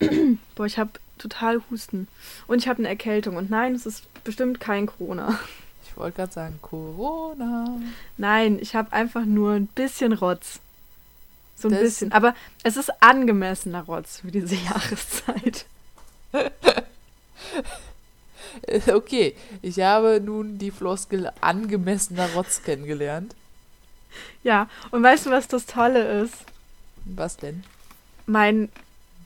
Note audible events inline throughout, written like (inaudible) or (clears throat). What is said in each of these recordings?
(clears throat) Boah, ich habe total Husten. Und ich habe eine Erkältung. Und nein, es ist bestimmt kein Corona. Ich wollte gerade sagen, Corona. Nein, ich habe einfach nur ein bisschen Rotz. So ein Das- bisschen. Aber es ist angemessener Rotz für diese (laughs) Jahreszeit. (laughs) Okay, ich habe nun die Floskel angemessener Rotz kennengelernt. Ja, und weißt du, was das Tolle ist? Was denn? Mein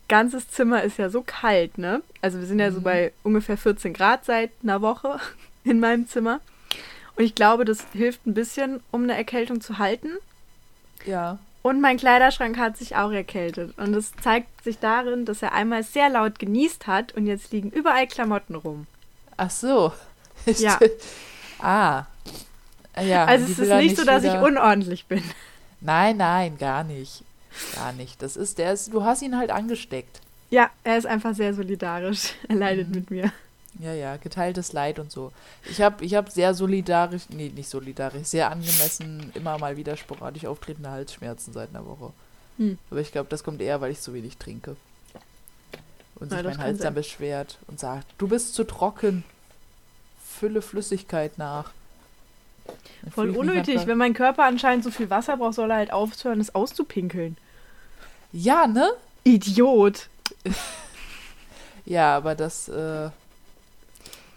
ganzes Zimmer ist ja so kalt, ne? Also wir sind ja so Mhm. bei ungefähr 14 Grad seit einer Woche (laughs) in meinem Zimmer. Und ich glaube, das hilft ein bisschen, um eine Erkältung zu halten. Ja. Und mein Kleiderschrank hat sich auch erkältet. Und es zeigt sich darin, dass er einmal sehr laut genießt hat und jetzt liegen überall Klamotten rum. Ach so. (laughs) Ja. ah. Ja, also es ist nicht so, dass ich wieder- unordentlich bin. Nein, nein, gar nicht. Gar nicht. Das ist, der ist, du hast ihn halt angesteckt. Ja, er ist einfach sehr solidarisch. (laughs) Er leidet Mhm. mit mir. Ja, ja, geteiltes Leid und so. Ich habe ich hab sehr solidarisch, nee, nicht solidarisch, sehr angemessen immer mal wieder sporadisch auftretende Halsschmerzen seit einer Woche. Hm. Aber ich glaube, das kommt eher, weil ich zu wenig trinke. Und sich Ja, mein Hals sein. dann beschwert und sagt, du bist zu trocken. Fülle Flüssigkeit nach. Dann Voll unnötig. Wenn mein Körper anscheinend so viel Wasser braucht, soll er halt aufhören, es auszupinkeln. Ja, ne? Idiot. Ja, aber das, äh,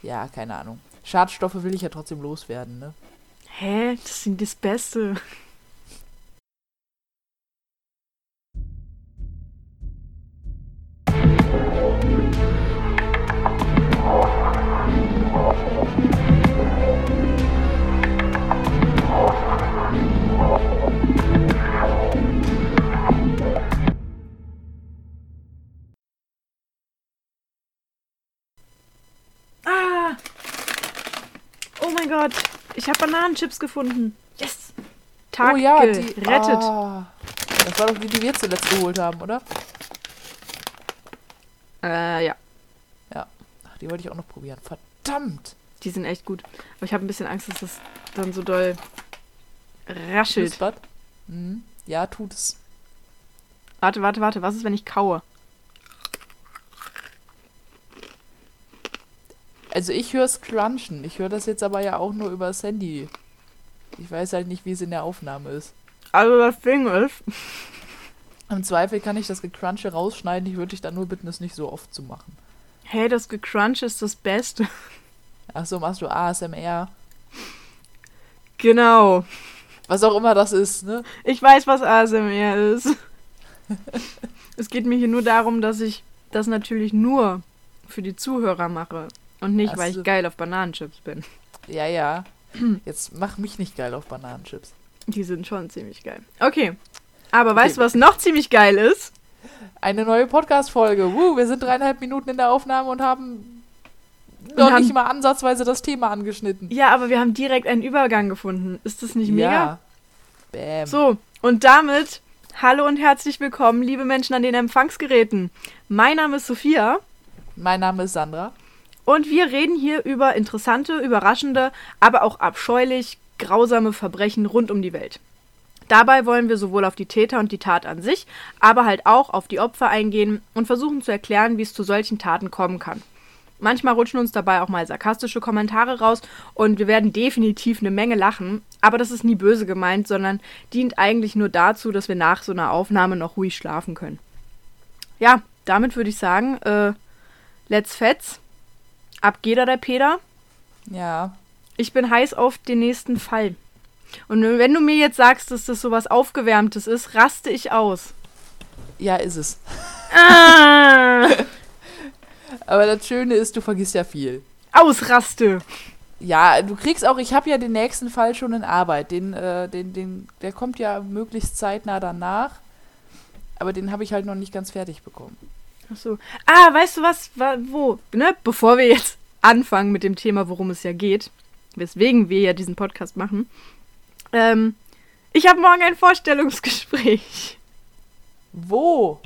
ja, keine Ahnung. Schadstoffe will ich ja trotzdem loswerden, ne? Hä? Das sind das Beste. Oh mein Gott. Ich habe Bananenchips gefunden. Yes! Tag oh ja, die gerettet. Ah, das war doch die, die wir zuletzt geholt haben, oder? Äh, ja. Ach, die wollte ich auch noch probieren. Verdammt! Die sind echt gut. Aber ich habe ein bisschen Angst, dass das dann so doll raschelt. Mhm. Ja, tut es. Warte, warte, warte. Was ist, wenn ich kaue? Also ich höre es crunchen. Ich höre das jetzt aber ja auch nur über das Handy. Ich weiß halt nicht, wie es in der Aufnahme ist. Also das Ding ist, Im Zweifel kann ich das Gecrunche rausschneiden. Ich würde dich dann nur bitten, es nicht so oft zu machen. hey, das Gecrunch ist das Beste. Ach so, machst du ASMR. Genau. Was auch immer das ist, ne? Ich weiß, was ASMR ist. (laughs) es geht mir hier nur darum, dass ich das natürlich nur für die Zuhörer mache. Und nicht, Ach weil ich geil auf Bananenchips bin. Ja, ja. (clears throat) Jetzt mach mich nicht geil auf Bananenchips. Die sind schon ziemlich geil. Okay. Aber Okay. weißt du, was noch ziemlich geil ist? Eine neue Podcast-Folge. Woo, wir sind dreieinhalb Minuten in der Aufnahme und haben noch haben- nicht mal ansatzweise das Thema angeschnitten. Ja, aber wir haben direkt einen Übergang gefunden. Ist das nicht mega? Ja. Bäm. So, und damit hallo und herzlich willkommen, liebe Menschen an den Empfangsgeräten. Mein Name ist Sophia Mein Name ist Sandra. Und wir reden hier über interessante, überraschende, aber auch abscheulich grausame Verbrechen rund um die Welt. Dabei wollen wir sowohl auf die Täter und die Tat an sich, aber halt auch auf die Opfer eingehen und versuchen zu erklären, wie es zu solchen Taten kommen kann. Manchmal rutschen uns dabei auch mal sarkastische Kommentare raus und wir werden definitiv eine Menge lachen, aber das ist nie böse gemeint, sondern dient eigentlich nur dazu, dass wir nach so einer Aufnahme noch ruhig schlafen können. Ja, damit würde ich sagen, äh, let's fetz. Ab geht er der Peter. Ja. Ich bin heiß auf den nächsten Fall. Und wenn du mir jetzt sagst, dass das sowas Aufgewärmtes ist, raste ich aus. Ja, ist es. Ah, (laughs) Aber das Schöne ist, du vergisst ja viel. Ausraste. Ja, du kriegst auch, ich habe ja den nächsten Fall schon in Arbeit. Den, äh, den, den, der kommt ja möglichst zeitnah danach. Aber den habe ich halt noch nicht ganz fertig bekommen. Ach so. Ah, weißt du was? Wa- Wo? Ne? Bevor wir jetzt (laughs) anfangen mit dem Thema, worum es ja geht, weswegen wir ja diesen Podcast machen. Ähm, ich habe morgen ein Vorstellungsgespräch Wo?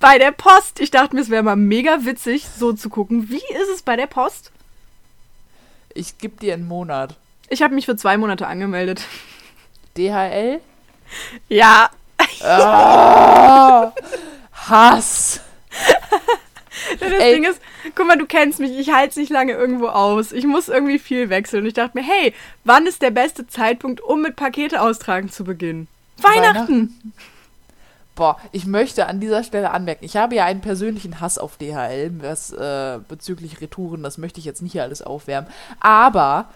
bei der Post. Ich dachte mir, es wäre mal mega witzig, so zu gucken. Wie ist es bei der Post? Ich gebe dir einen Monat. Ich habe mich für zwei Monate angemeldet. DHL? Ja. Ah, Hass. Das Ding ist, guck mal, du kennst mich, ich halte es nicht lange irgendwo aus. Ich muss irgendwie viel wechseln. Und ich dachte mir, hey, wann ist der beste Zeitpunkt, um mit Pakete austragen zu beginnen? Weihnachten! Weihnachten. Boah, ich möchte an dieser Stelle anmerken, ich habe ja einen persönlichen Hass auf DHL, was äh, bezüglich Retouren, das möchte ich jetzt nicht hier alles aufwärmen. Aber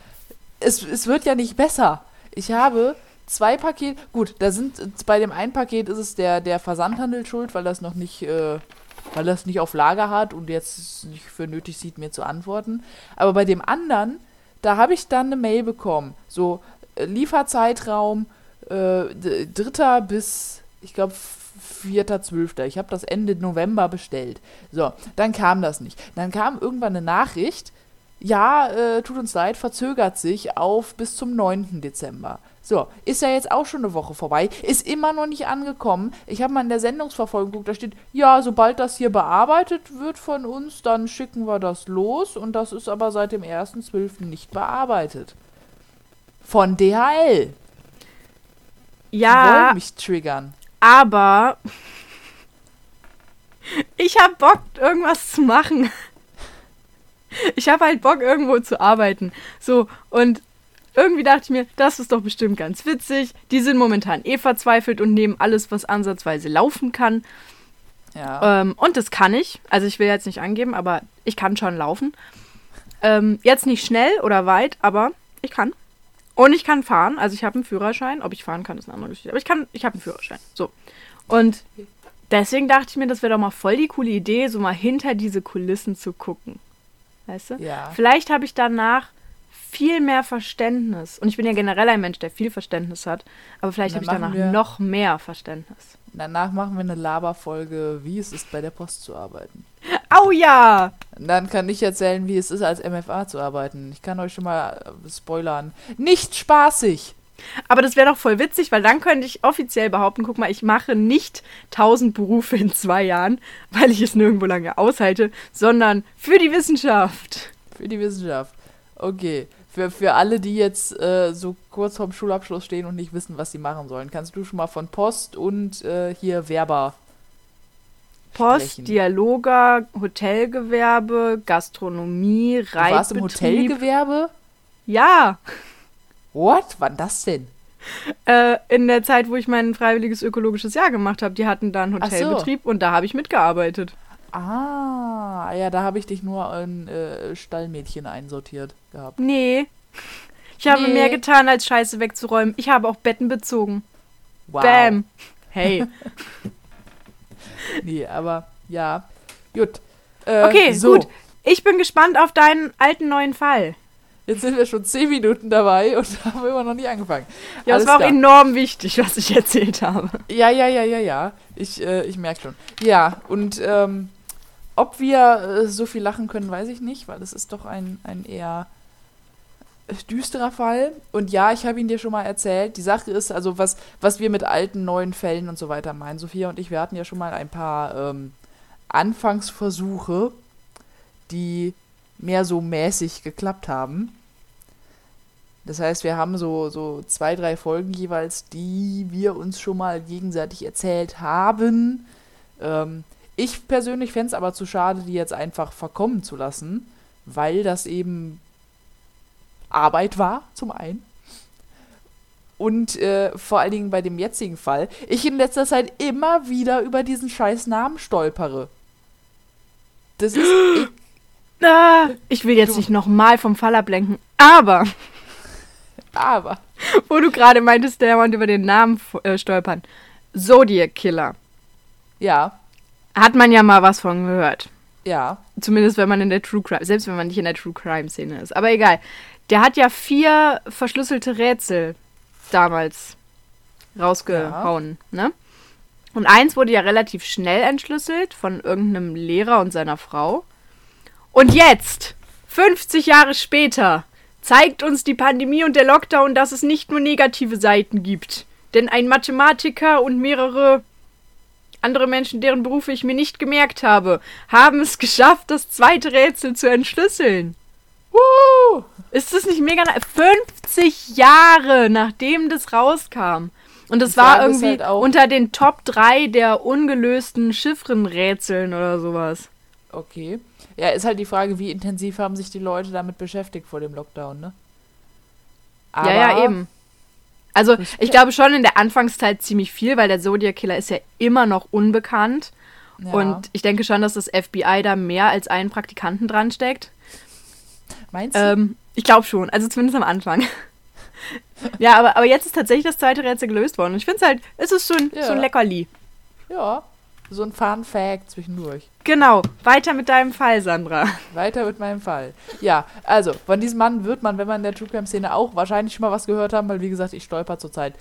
es, es wird ja nicht besser. Ich habe zwei Pakete, gut, da sind, bei dem einen Paket ist es der, der Versandhandel schuld, weil das noch nicht, äh, weil das nicht auf Lager hat und jetzt nicht für nötig sieht, mir zu antworten. Aber bei dem anderen, da habe ich dann eine Mail bekommen, so äh, Lieferzeitraum äh, dritter bis, ich glaube, 4.12. Ich habe das Ende November bestellt. So, dann kam das nicht. Dann kam irgendwann eine Nachricht, ja, äh, tut uns leid, verzögert sich auf bis zum 9. Dezember. So, ist ja jetzt auch schon eine Woche vorbei, ist immer noch nicht angekommen. Ich habe mal in der Sendungsverfolgung geguckt, da steht, ja, sobald das hier bearbeitet wird von uns, dann schicken wir das los und das ist aber seit dem 1.12. nicht bearbeitet. Von DHL. Ja. Die wollen mich triggern. Aber (laughs) ich habe Bock, irgendwas zu machen. (laughs) Ich habe halt Bock, irgendwo zu arbeiten. So, und irgendwie dachte ich mir, das ist doch bestimmt ganz witzig. Die sind momentan eh verzweifelt und nehmen alles, was ansatzweise laufen kann. Ja. Ähm, und das kann ich. Also ich will jetzt nicht angeben, aber ich kann schon laufen. Ähm, jetzt nicht schnell oder weit, aber ich kann. Und ich kann fahren, also ich habe einen Führerschein. Ob ich fahren kann, ist eine andere Geschichte. Aber ich kann, ich habe einen Führerschein. So. Und deswegen dachte ich mir, das wäre doch mal voll die coole Idee, so mal hinter diese Kulissen zu gucken. Weißt du? Ja. Vielleicht habe ich danach viel mehr Verständnis. Und ich bin ja generell ein Mensch, der viel Verständnis hat. Aber vielleicht habe ich danach noch mehr Verständnis. Danach machen wir eine Laberfolge, wie es ist, bei der Post zu arbeiten. Au ja! Und dann kann ich erzählen, wie es ist, als MFA zu arbeiten. Ich kann euch schon mal äh, spoilern. Nicht spaßig! Aber das wäre doch voll witzig, weil dann könnte ich offiziell behaupten, guck mal, ich mache nicht tausend Berufe in zwei Jahren, weil ich es nirgendwo lange aushalte, sondern für die Wissenschaft. Für die Wissenschaft. Okay. Für, für alle, die jetzt äh, so kurz vorm Schulabschluss stehen und nicht wissen, was sie machen sollen, kannst du schon mal von Post und äh, hier Werber Post, sprechen. Dialoger, Hotelgewerbe, Gastronomie, Reitbetrieb. Du warst im Hotelgewerbe? Ja. What? Wann das denn? Äh, in der Zeit, wo ich mein freiwilliges ökologisches Jahr gemacht habe, die hatten da einen Ach so. Hotelbetrieb und da habe ich mitgearbeitet. Ah, ja, da habe ich dich nur in äh, Stallmädchen einsortiert gehabt. Nee. Ich habe Nee. mehr getan, als Scheiße wegzuräumen. Ich habe auch Betten bezogen. Wow. Bam. Hey. (laughs) Nee, aber ja. Gut. Äh, Okay, so. gut. Ich bin gespannt auf deinen alten neuen Fall. Jetzt sind wir schon zehn Minuten dabei und (laughs) haben immer noch nicht angefangen. Ja, Alles das war auch klar. enorm wichtig, was ich (laughs) erzählt habe. Ja, ja, ja, ja, ja. Ich, äh, ich merke schon. Ja, und ähm, ob wir äh, so viel lachen können, weiß ich nicht, weil es ist doch ein, ein eher düsterer Fall. Und ja, ich habe ihn dir schon mal erzählt. Die Sache ist, also was, was wir mit alten, neuen Fällen und so weiter meinen. Sophia und ich, wir hatten ja schon mal ein paar ähm, Anfangsversuche, die mehr so mäßig geklappt haben. Das heißt, wir haben so, so zwei, drei Folgen jeweils, die wir uns schon mal gegenseitig erzählt haben. Ähm, ich persönlich fände es aber zu schade, die jetzt einfach verkommen zu lassen, weil das eben Arbeit war, zum einen. Und äh, vor allen Dingen bei dem jetzigen Fall, ich in letzter Zeit immer wieder über diesen scheiß Namen stolpere. Das ist. (gasps) Ich, Ah, ich will jetzt Du- nicht nochmal vom Fall ablenken, aber (laughs) aber. wo du gerade meintest, der und über den Namen äh, stolpern. Zodiac Killer. Ja, Hat man ja mal was von gehört. ja. Zumindest wenn man in der True Crime, selbst wenn man nicht in der True Crime Szene ist. Aber egal. Der hat ja vier verschlüsselte Rätsel damals rausgehauen, ne? Und eins wurde ja relativ schnell entschlüsselt von irgendeinem Lehrer und seiner Frau. Und jetzt, 50 Jahre später, zeigt uns die Pandemie und der Lockdown, dass es nicht nur negative Seiten gibt. Denn ein Mathematiker und mehrere andere Menschen, deren Berufe ich mir nicht gemerkt habe, haben es (laughs) geschafft, das zweite Rätsel zu entschlüsseln. Woo! Ist das nicht mega? na- 50 Jahre nachdem das rauskam. Und das war irgendwie halt unter den Top 3 der ungelösten Chiffrenrätseln oder sowas. Okay. Ja, ist halt die Frage, wie intensiv haben sich die Leute damit beschäftigt vor dem Lockdown, ne? ja, ja, eben. Also, ich glaube schon in der Anfangszeit ziemlich viel, weil der Zodiac Killer ist ja immer noch unbekannt. Ja. Und ich denke schon, dass das FBI da mehr als einen Praktikanten dran steckt. Meinst du? Ähm, ich glaube schon, also zumindest am Anfang. (laughs) ja, aber, aber jetzt ist tatsächlich das zweite Rätsel gelöst worden. Und ich finde es halt, es ist so ein, Ja. so ein Leckerli. ja. So ein Fun Fact zwischendurch. Genau, weiter mit deinem Fall, Sandra. Weiter mit meinem Fall. Ja, also, von diesem Mann wird man, wenn man in der True Crime Szene auch wahrscheinlich schon mal was gehört haben, weil wie gesagt, ich stolper zurzeit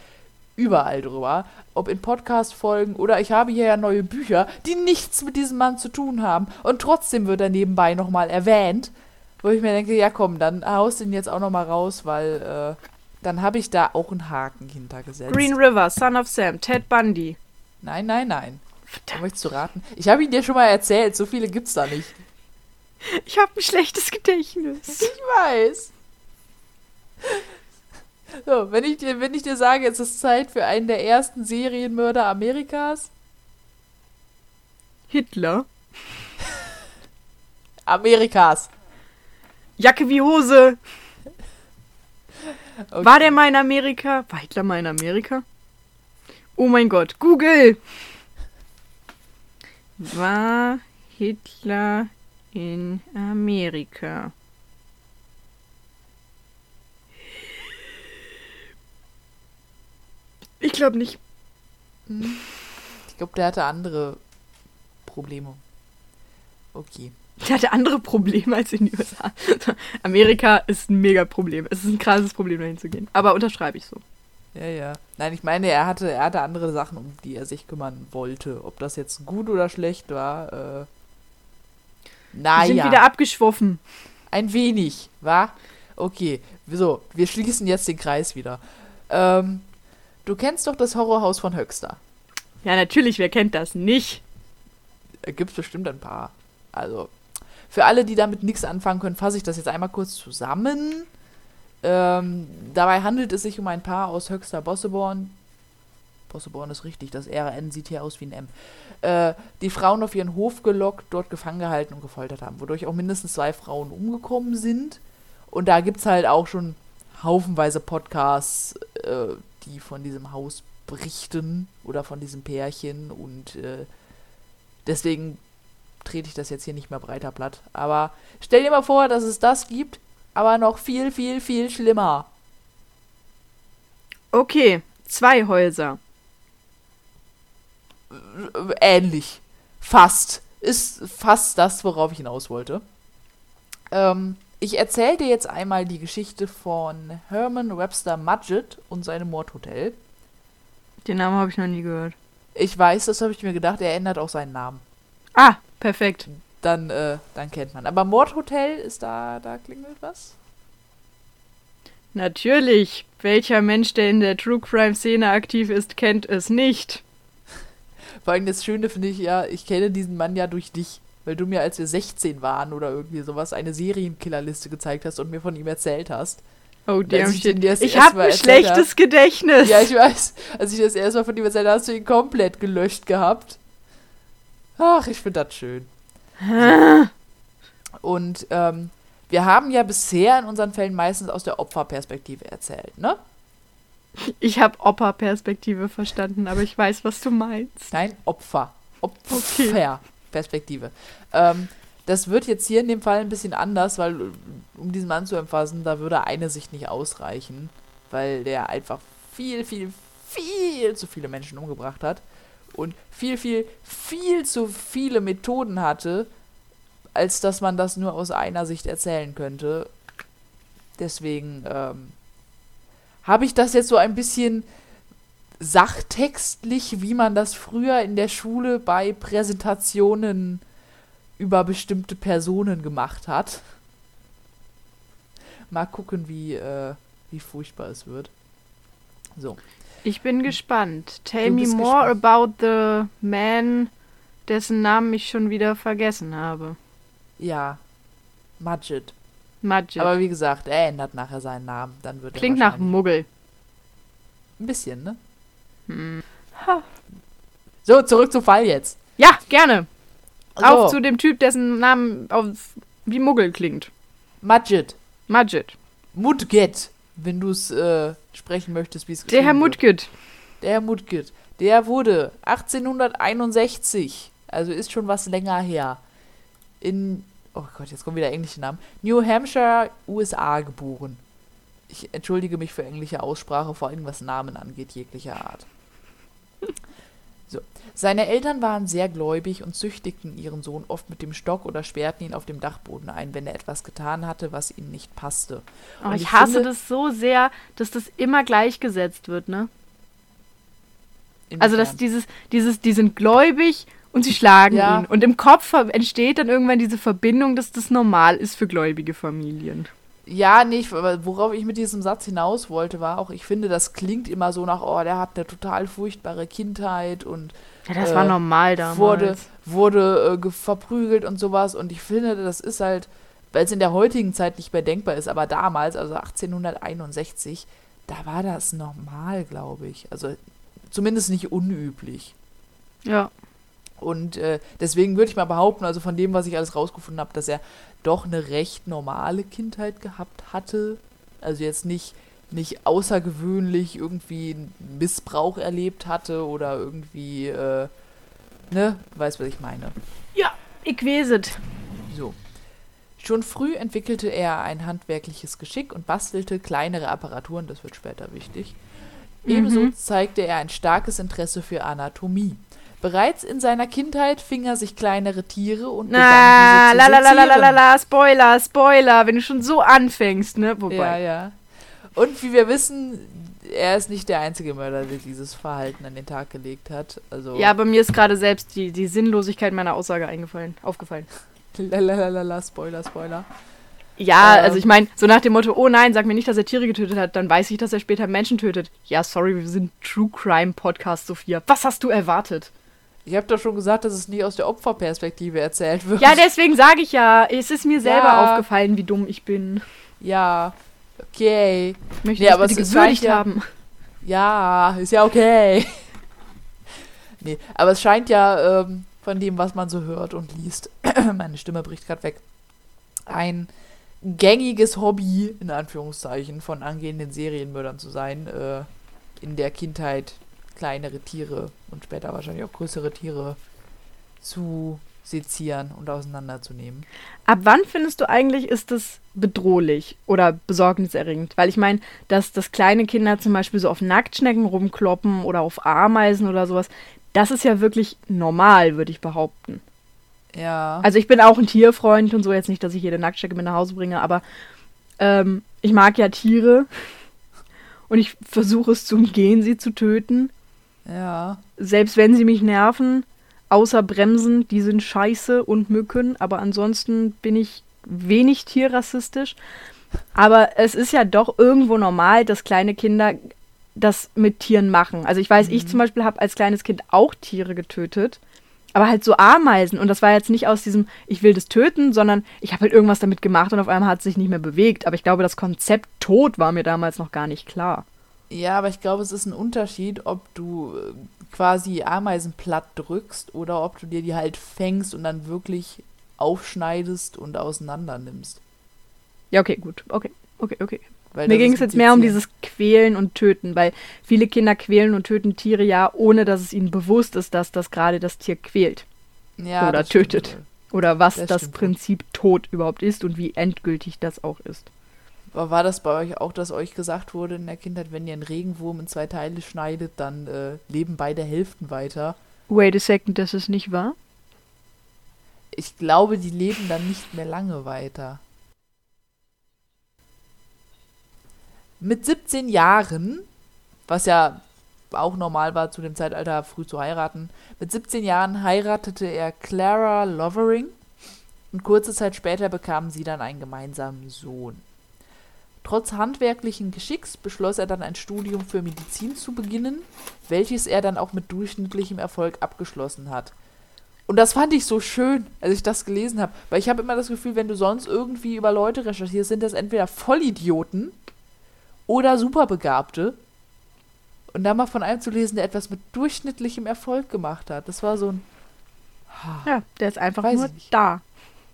überall drüber. Ob in Podcast-Folgen oder ich habe hier ja neue Bücher, die nichts mit diesem Mann zu tun haben. Und trotzdem wird er nebenbei nochmal erwähnt. Wo ich mir denke, ja komm, dann haust ihn jetzt auch nochmal raus, weil äh, dann habe ich da auch einen Haken hintergesetzt. Green River, Son of Sam, Ted Bundy. Nein, nein, nein. Da möchtest du raten? Ich habe ihn dir schon mal erzählt, so viele gibt's da nicht. Ich habe ein schlechtes Gedächtnis. Ich weiß. So, wenn ich dir, wenn ich dir sage, es ist Zeit für einen der ersten Serienmörder Amerikas. Hitler. Amerikas. Jacke wie Hose. Okay. War der mal in Amerika? War Hitler mal in Amerika? Oh mein Gott, Google! War Hitler in Amerika? Ich glaube nicht. Ich glaube, der hatte andere Probleme. Okay. Der hatte andere Probleme als in den USA. Amerika ist ein mega Problem. Es ist ein krasses Problem, dahin zu gehen. Aber unterschreibe ich so. Ja, ja. Nein, ich meine, er hatte, er hatte andere Sachen, um die er sich kümmern wollte. Ob das jetzt gut oder schlecht war, äh. Wir sind Naja. wieder abgeschwoffen. Ein wenig, wa? Okay, so, wir schließen jetzt den Kreis wieder. Ähm, du kennst doch das Horrorhaus von Höxter. Ja, natürlich, wer kennt das nicht? Da gibt es bestimmt ein paar. Also, für alle, die damit nichts anfangen können, fasse ich das jetzt einmal kurz zusammen. Ähm, dabei handelt es sich um ein Paar aus Höxter Bosseborn. Bosseborn ist richtig, das RN sieht hier aus wie ein M. Äh, die Frauen auf ihren Hof gelockt, dort gefangen gehalten und gefoltert haben, wodurch auch mindestens zwei Frauen umgekommen sind. Und da gibt es halt auch schon haufenweise Podcasts, äh, die von diesem Haus berichten oder von diesem Pärchen und äh, deswegen trete ich das jetzt hier nicht mehr breiter platt. Aber stell dir mal vor, dass es das gibt, aber noch viel, viel, viel schlimmer. Okay, zwei Häuser. Äh, Ähnlich. Fast. Ist fast das, worauf ich hinaus wollte. Ähm, ich erzähle dir jetzt einmal die Geschichte von Herman Webster Mudgett und seinem Mordhotel. Den Namen habe ich noch nie gehört. Ich weiß, das habe ich mir gedacht, er ändert auch seinen Namen. Ah, perfekt. Dann, äh, dann kennt man. Aber Mordhotel ist da, da klingelt was? Natürlich. Welcher Mensch, der in der True Crime Szene aktiv ist, kennt es nicht. Vor allem das Schöne finde ich ja, ich kenne diesen Mann ja durch dich, weil du mir, als wir 16 waren oder irgendwie sowas, eine Serienkillerliste gezeigt hast und mir von ihm erzählt hast. Oh, damn ich shit. das Ich habe ein schlechtes Gedächtnis. Ja, ich weiß. Als ich das erste Mal von ihm erzählt habe, hast du ihn komplett gelöscht gehabt. Ach, ich finde das schön. Und ähm, wir haben ja bisher in unseren Fällen meistens aus der Opferperspektive erzählt, ne? Ich habe Opa-Perspektive verstanden, aber ich weiß, was du meinst. Nein, Opfer. Opferperspektive. Ähm, das wird jetzt hier in dem Fall ein bisschen anders, weil, um diesen Mann zu umfassen, da würde eine Sicht nicht ausreichen, weil der einfach viel, viel, viel zu viele Menschen umgebracht hat und viel, viel, viel zu viele Methoden hatte, als dass man das nur aus einer Sicht erzählen könnte. Deswegen ähm, habe ich das jetzt so ein bisschen sachtextlich, wie man das früher in der Schule bei Präsentationen über bestimmte Personen gemacht hat. Mal gucken, wie, äh, wie furchtbar es wird. So. Ich bin gespannt. Tell me more gespannt. about the man, dessen Namen ich schon wieder vergessen habe. Ja. Mudget. Majid. Aber wie gesagt, er ändert nachher seinen Namen. Dann wird er Klingt nach Muggel. Ein bisschen, ne? Hm. So, zurück zum Fall jetzt. Ja, gerne. So. Auf zu dem Typ, dessen Namen auf, wie Muggel klingt. Majid. Majid. Mudget, wenn du es äh, sprechen möchtest, wie es Der Herr. Mudgit. Der Herr Mudget. Der wurde 1861, also ist schon was länger her, in, oh Gott, jetzt kommen wieder englische Namen, New Hampshire, USA geboren. Ich entschuldige mich für englische Aussprache, vor allem was Namen angeht, jeglicher Art. (laughs) So. Seine Eltern waren sehr gläubig und züchtigten ihren Sohn oft mit dem Stock oder sperrten ihn auf dem Dachboden ein, wenn er etwas getan hatte, was ihnen nicht passte. Oh, Und ich hasse finde- das so sehr, dass das immer gleichgesetzt wird, ne? Also, dass dieses, dieses, die sind gläubig und sie schlagen Ja. ihn. Und im Kopf entsteht dann irgendwann diese Verbindung, dass das normal ist für gläubige Familien. Ja, nicht, aber worauf ich mit diesem Satz hinaus wollte, war auch, ich finde, das klingt immer so nach, oh, der hat eine total furchtbare Kindheit und Ja, das Äh, war normal damals. wurde, wurde äh, ge- verprügelt und sowas. Und ich finde, das ist halt, weil es in der heutigen Zeit nicht mehr denkbar ist, aber damals, also 1861, da war das normal, glaube ich. Also zumindest nicht unüblich. Ja. Und äh, deswegen würde ich mal behaupten, also von dem, was ich alles rausgefunden habe, dass er doch eine recht normale Kindheit gehabt hatte. Also jetzt nicht, nicht außergewöhnlich irgendwie Missbrauch erlebt hatte oder irgendwie, äh, ne, weißt was ich meine. Ja, ich weiß es. So. Schon früh entwickelte er ein handwerkliches Geschick und bastelte kleinere Apparaturen, das wird später wichtig. Ebenso Mhm. zeigte er ein starkes Interesse für Anatomie. Bereits in seiner Kindheit fing er sich kleinere Tiere und Na, begann la diese la zu la la la la la, Spoiler, Spoiler, wenn du schon so anfängst, ne? Ja, Wobei. ja. Und wie wir wissen, er ist nicht der einzige Mörder, der dieses Verhalten an den Tag gelegt hat. Also Ja, aber mir ist gerade selbst die, die Sinnlosigkeit meiner Aussage eingefallen, aufgefallen. lalalala, Spoiler, Spoiler. Ja, Ähm. also ich meine, so nach dem Motto, oh nein, sag mir nicht, dass er Tiere getötet hat, dann weiß ich, dass er später Menschen tötet. Ja, sorry, wir sind True Crime Podcast, Sophia. Was hast du erwartet? Ich habe doch schon gesagt, dass es nie aus der Opferperspektive erzählt wird. Ja, deswegen sage ich ja, es ist mir selber Ja. aufgefallen, wie dumm ich bin. Ja, okay. Ich möchte Nee, das aber bitte gewürdigt ja- haben. Ja, ist ja okay. (laughs) nee, aber es scheint ja ähm, von dem, was man so hört und liest, (clears throat) meine Stimme bricht gerade weg, ein gängiges Hobby, in Anführungszeichen, von angehenden Serienmördern zu sein, äh, in der Kindheit kleinere Tiere und später wahrscheinlich auch größere Tiere zu sezieren und auseinanderzunehmen. Ab wann findest du eigentlich, ist das bedrohlich oder besorgniserregend? Weil ich meine, dass, dass kleine Kinder zum Beispiel so auf Nacktschnecken rumkloppen oder auf Ameisen oder sowas, das ist ja wirklich normal, würde ich behaupten. Ja. Also ich bin auch ein Tierfreund und so, jetzt nicht, dass ich jede Nacktschnecke mit nach Hause bringe, aber ähm, ich mag ja Tiere (laughs) und ich versuche es zu umgehen, sie zu töten. Ja. Selbst wenn sie mich nerven, außer Bremsen, die sind scheiße und Mücken, aber ansonsten bin ich wenig tierrassistisch. Aber es ist ja doch irgendwo normal, dass kleine Kinder das mit Tieren machen. Also ich weiß, ich zum Beispiel habe als kleines Kind auch Tiere getötet, aber halt so Ameisen. Und das war jetzt nicht aus diesem, ich will das töten, sondern ich habe halt irgendwas damit gemacht und auf einmal hat es sich nicht mehr bewegt. Aber ich glaube, das Konzept Tod war mir damals noch gar nicht klar. Ja, aber ich glaube, es ist ein Unterschied, ob du äh, quasi Ameisen platt drückst oder ob du dir die halt fängst und dann wirklich aufschneidest und auseinander nimmst. Ja, okay, gut. Okay, okay, okay. Weil Mir ging es jetzt mehr um dieses Quälen und Töten, weil viele Kinder quälen und töten Tiere ja, ohne dass es ihnen bewusst ist, dass das gerade das Tier quält. ja, oder stimmt tötet. wohl. Oder was Das das, stimmt. Prinzip Tod überhaupt ist und wie endgültig das auch ist. War das bei euch auch, dass euch gesagt wurde in der Kindheit, wenn ihr einen Regenwurm in zwei Teile schneidet, dann äh, leben beide Hälften weiter? Wait a second, das ist nicht wahr? Ich glaube, die leben dann nicht mehr lange weiter. Mit 17 Jahren, was ja auch normal war zu dem Zeitalter, früh zu heiraten, mit 17 Jahren heiratete er Clara Lovering und kurze Zeit später bekamen sie dann einen gemeinsamen Sohn. Trotz handwerklichen Geschicks beschloss er dann ein Studium für Medizin zu beginnen, welches er dann auch mit durchschnittlichem Erfolg abgeschlossen hat. Und das fand ich so schön, als ich das gelesen habe. Weil ich habe immer das Gefühl, wenn du sonst irgendwie über Leute recherchierst, sind das entweder Vollidioten oder Superbegabte. Und da mal von einem zu lesen, der etwas mit durchschnittlichem Erfolg gemacht hat, das war so ein. Ja, der ist einfach nur da.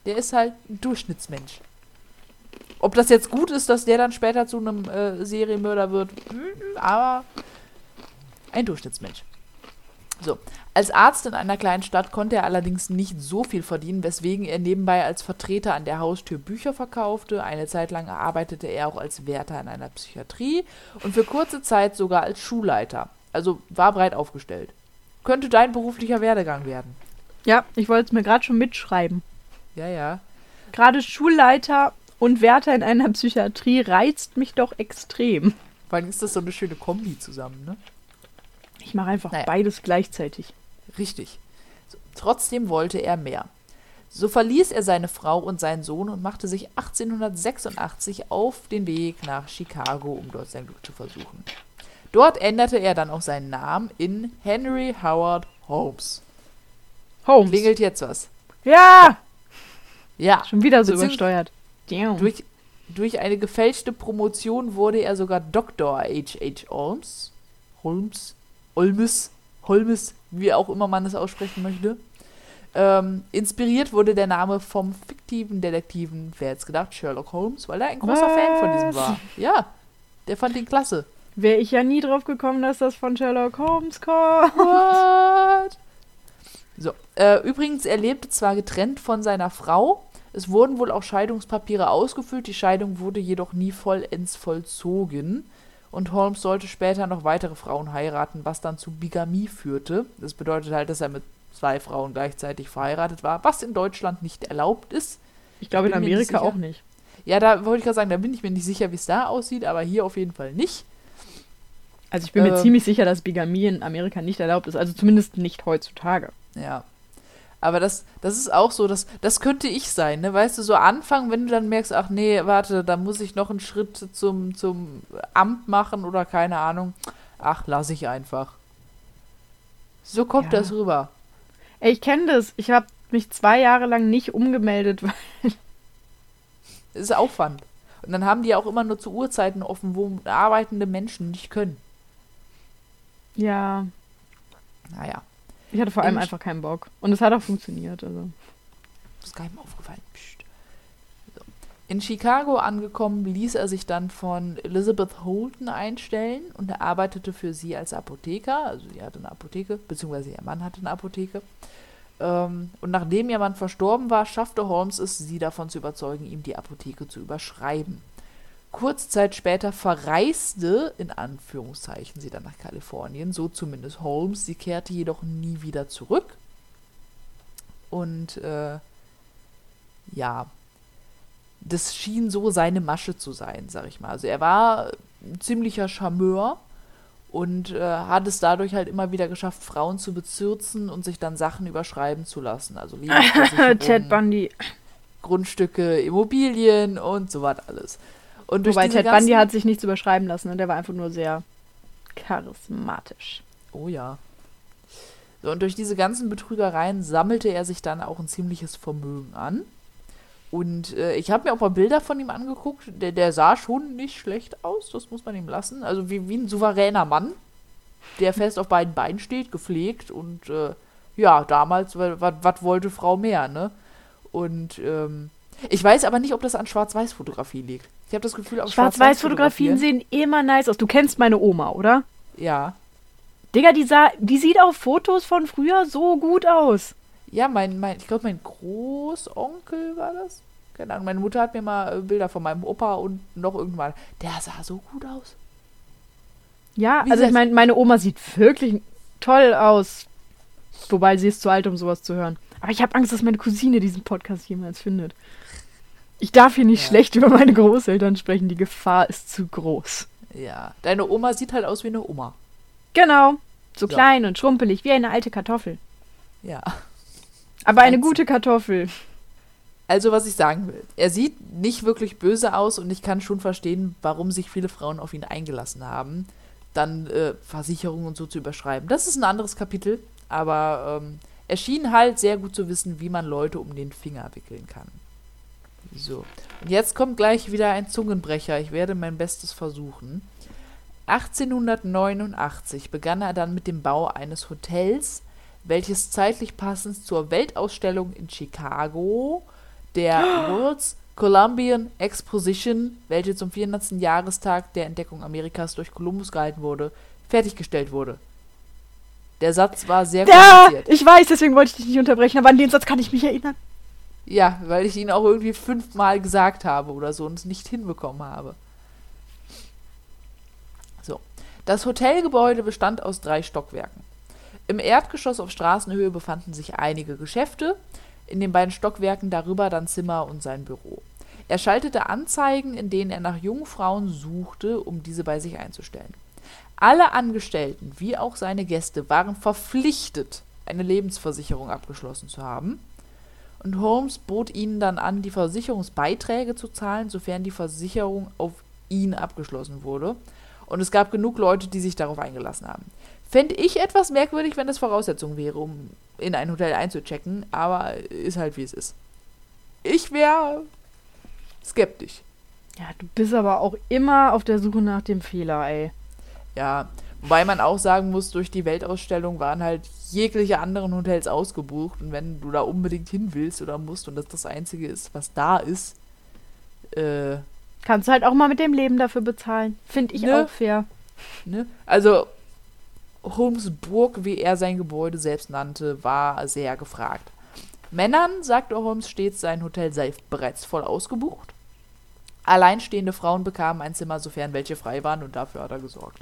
Der ist halt ein Durchschnittsmensch. Ob das jetzt gut ist, dass der dann später zu einem äh, Serienmörder wird, hm, aber ein Durchschnittsmensch. So, als Arzt in einer kleinen Stadt konnte er allerdings nicht so viel verdienen, weswegen er nebenbei als Vertreter an der Haustür Bücher verkaufte. Eine Zeit lang arbeitete er auch als Wärter in einer Psychiatrie und für kurze Zeit sogar als Schulleiter. Also war breit aufgestellt. Könnte dein beruflicher Werdegang werden. Ja, ich wollte es mir gerade schon mitschreiben. Ja, ja. Gerade Schulleiter und Wärter in einer Psychiatrie reizt mich doch extrem. Vor allem ist das so eine schöne Kombi zusammen, ne? Ich mache einfach Naja. beides gleichzeitig. Richtig. So, trotzdem wollte er mehr. So verließ er seine Frau und seinen Sohn und machte sich 1886 auf den Weg nach Chicago, um dort sein Glück zu versuchen. Dort änderte er dann auch seinen Namen in Henry Howard Holmes. Holmes. Klingelt jetzt was? Ja, Ja. schon wieder so Beziehungs- übersteuert. Durch, durch eine gefälschte Promotion wurde er sogar Dr. H.H. Holmes. Holmes. Holmes. Holmes, wie auch immer man es aussprechen möchte. Ähm, inspiriert wurde der Name vom fiktiven Detektiven, wer jetzt gedacht, Sherlock Holmes, weil er ein großer Fan von diesem Was? war. Ja, der fand ihn klasse. Wäre ich ja nie drauf gekommen, dass das von Sherlock Holmes kommt. What? So, äh, übrigens, er lebte zwar getrennt von seiner Frau, es wurden wohl auch Scheidungspapiere ausgefüllt, die Scheidung wurde jedoch nie vollends vollzogen. Und Holmes sollte später noch weitere Frauen heiraten, was dann zu Bigamie führte. Das bedeutet halt, dass er mit zwei Frauen gleichzeitig verheiratet war, was in Deutschland nicht erlaubt ist. Ich glaube in nicht Amerika sicher. auch nicht. Ja, da wollte ich gerade sagen, da bin ich mir nicht sicher, wie es da aussieht, aber hier auf jeden Fall nicht. Also ich bin mir Ähm. ziemlich sicher, dass Bigamie in Amerika nicht erlaubt ist. Also zumindest nicht heutzutage. Ja. Aber das, das ist auch so, das, das könnte ich sein, ne? Weißt du, so anfangen, wenn du dann merkst, ach nee, warte, da muss ich noch einen Schritt zum, zum Amt machen oder keine Ahnung. Ach, lass ich einfach. So kommt Ja. das rüber. Ey, ich kenne das. Ich habe mich zwei Jahre lang nicht umgemeldet, (laughs) weil Das ist Aufwand. Und dann haben die auch immer nur zu Uhrzeiten offen, wo arbeitende Menschen nicht können. ja, Naja, ich hatte vor allem In- einfach keinen Bock. Und es hat auch funktioniert. Also. ist keinem aufgefallen. Psst. So. In Chicago angekommen, ließ er sich dann von Elizabeth Holton einstellen und er arbeitete für sie als Apotheker. Also sie hatte eine Apotheke, beziehungsweise ihr Mann hatte eine Apotheke. Ähm, und nachdem ihr Mann verstorben war, schaffte Holmes es, sie davon zu überzeugen, ihm die Apotheke zu überschreiben. Kurze Zeit später verreiste, in Anführungszeichen, sie dann nach Kalifornien, so zumindest Holmes. Sie kehrte jedoch nie wieder zurück. Und äh, ja, das schien so seine Masche zu sein, sag ich mal. Also er war ein ziemlicher Charmeur und äh, hat es dadurch halt immer wieder geschafft, Frauen zu bezirzen und sich dann Sachen überschreiben zu lassen. Also (laughs) Ted Bundy. Grundstücke, Immobilien und so was alles. Und durch Wobei Ted Bundy hat sich nichts überschreiben lassen. Ne? Der war einfach nur sehr charismatisch. Oh ja. So, und durch diese ganzen Betrügereien sammelte er sich dann auch ein ziemliches Vermögen an. Und äh, ich habe mir auch mal Bilder von ihm angeguckt. Der, der sah schon nicht schlecht aus, das muss man ihm lassen. Also wie, wie ein souveräner Mann, der fest auf beiden Beinen steht, gepflegt. Und äh, ja, damals, was wollte Frau mehr, ne? Und ähm, ich weiß aber nicht, ob das an Schwarz-Weiß-Fotografie liegt. Ich habe das Gefühl, auf Schwarz-Weiß-Fotografien Schwarz-Weiß-Fotografieren- sehen immer nice aus. Du kennst meine Oma, oder? Ja, Digga, die, sah, die sieht auf Fotos von früher so gut aus. Ja, mein, mein, ich glaube, mein Großonkel war das. Keine Ahnung, meine Mutter hat mir mal äh, Bilder von meinem Opa und noch irgendwann. Der sah so gut aus. Ja, Wie also ich meine, meine Oma sieht wirklich toll aus. Wobei sie ist zu alt, um sowas zu hören. Aber ich habe Angst, dass meine Cousine diesen Podcast jemals findet. Ich darf hier nicht Ja. schlecht über meine Großeltern sprechen. Die Gefahr ist zu groß. Ja. Deine Oma sieht halt aus wie eine Oma. Genau. So Ja. klein und schrumpelig, wie eine alte Kartoffel. Ja. Aber eine gute Kartoffel. Also, was ich sagen will. Er sieht nicht wirklich böse aus und ich kann schon verstehen, warum sich viele Frauen auf ihn eingelassen haben, dann äh, Versicherungen und so zu überschreiben. Das ist ein anderes Kapitel, aber ähm, er schien halt sehr gut zu wissen, wie man Leute um den Finger wickeln kann. So. Und jetzt kommt gleich wieder ein Zungenbrecher. Ich werde mein Bestes versuchen. 1889 begann er dann mit dem Bau eines Hotels, welches zeitlich passend zur Weltausstellung in Chicago der (gasps) World's Columbian Exposition, welche zum 400. Jahrestag der Entdeckung Amerikas durch Kolumbus gehalten wurde, fertiggestellt wurde. Der Satz war sehr Ja, kompliziert. ich weiß, deswegen wollte ich dich nicht unterbrechen, aber an den Satz kann ich mich erinnern. Ja, weil ich ihn auch irgendwie fünfmal gesagt habe oder so und es nicht hinbekommen habe. So. Das Hotelgebäude bestand aus drei Stockwerken. Im Erdgeschoss auf Straßenhöhe befanden sich einige Geschäfte, in den beiden Stockwerken darüber dann Zimmer und sein Büro. Er schaltete Anzeigen, in denen er nach jungen Frauen suchte, um diese bei sich einzustellen. Alle Angestellten, wie auch seine Gäste, waren verpflichtet, eine Lebensversicherung abgeschlossen zu haben. Und Holmes bot ihnen dann an, die Versicherungsbeiträge zu zahlen, sofern die Versicherung auf ihn abgeschlossen wurde. Und es gab genug Leute, die sich darauf eingelassen haben. Fände ich etwas merkwürdig, wenn das Voraussetzung wäre, um in ein Hotel einzuchecken, aber ist halt wie es ist. Ich wäre skeptisch. Ja, du bist aber auch immer auf der Suche nach dem Fehler, ey. Ja, wobei man auch sagen muss, durch die Weltausstellung waren halt jegliche anderen Hotels ausgebucht und wenn du da unbedingt hin willst oder musst und das das einzige ist, was da ist, äh, Kannst du halt auch mal mit dem Leben dafür bezahlen. Finde ich Ne? auch fair. ne? Also Holmes Burg, wie er sein Gebäude selbst nannte, war sehr gefragt. Männern sagte Holmes stets, sein Hotel sei bereits voll ausgebucht. Alleinstehende Frauen bekamen ein Zimmer, sofern welche frei waren, und dafür hat er gesorgt.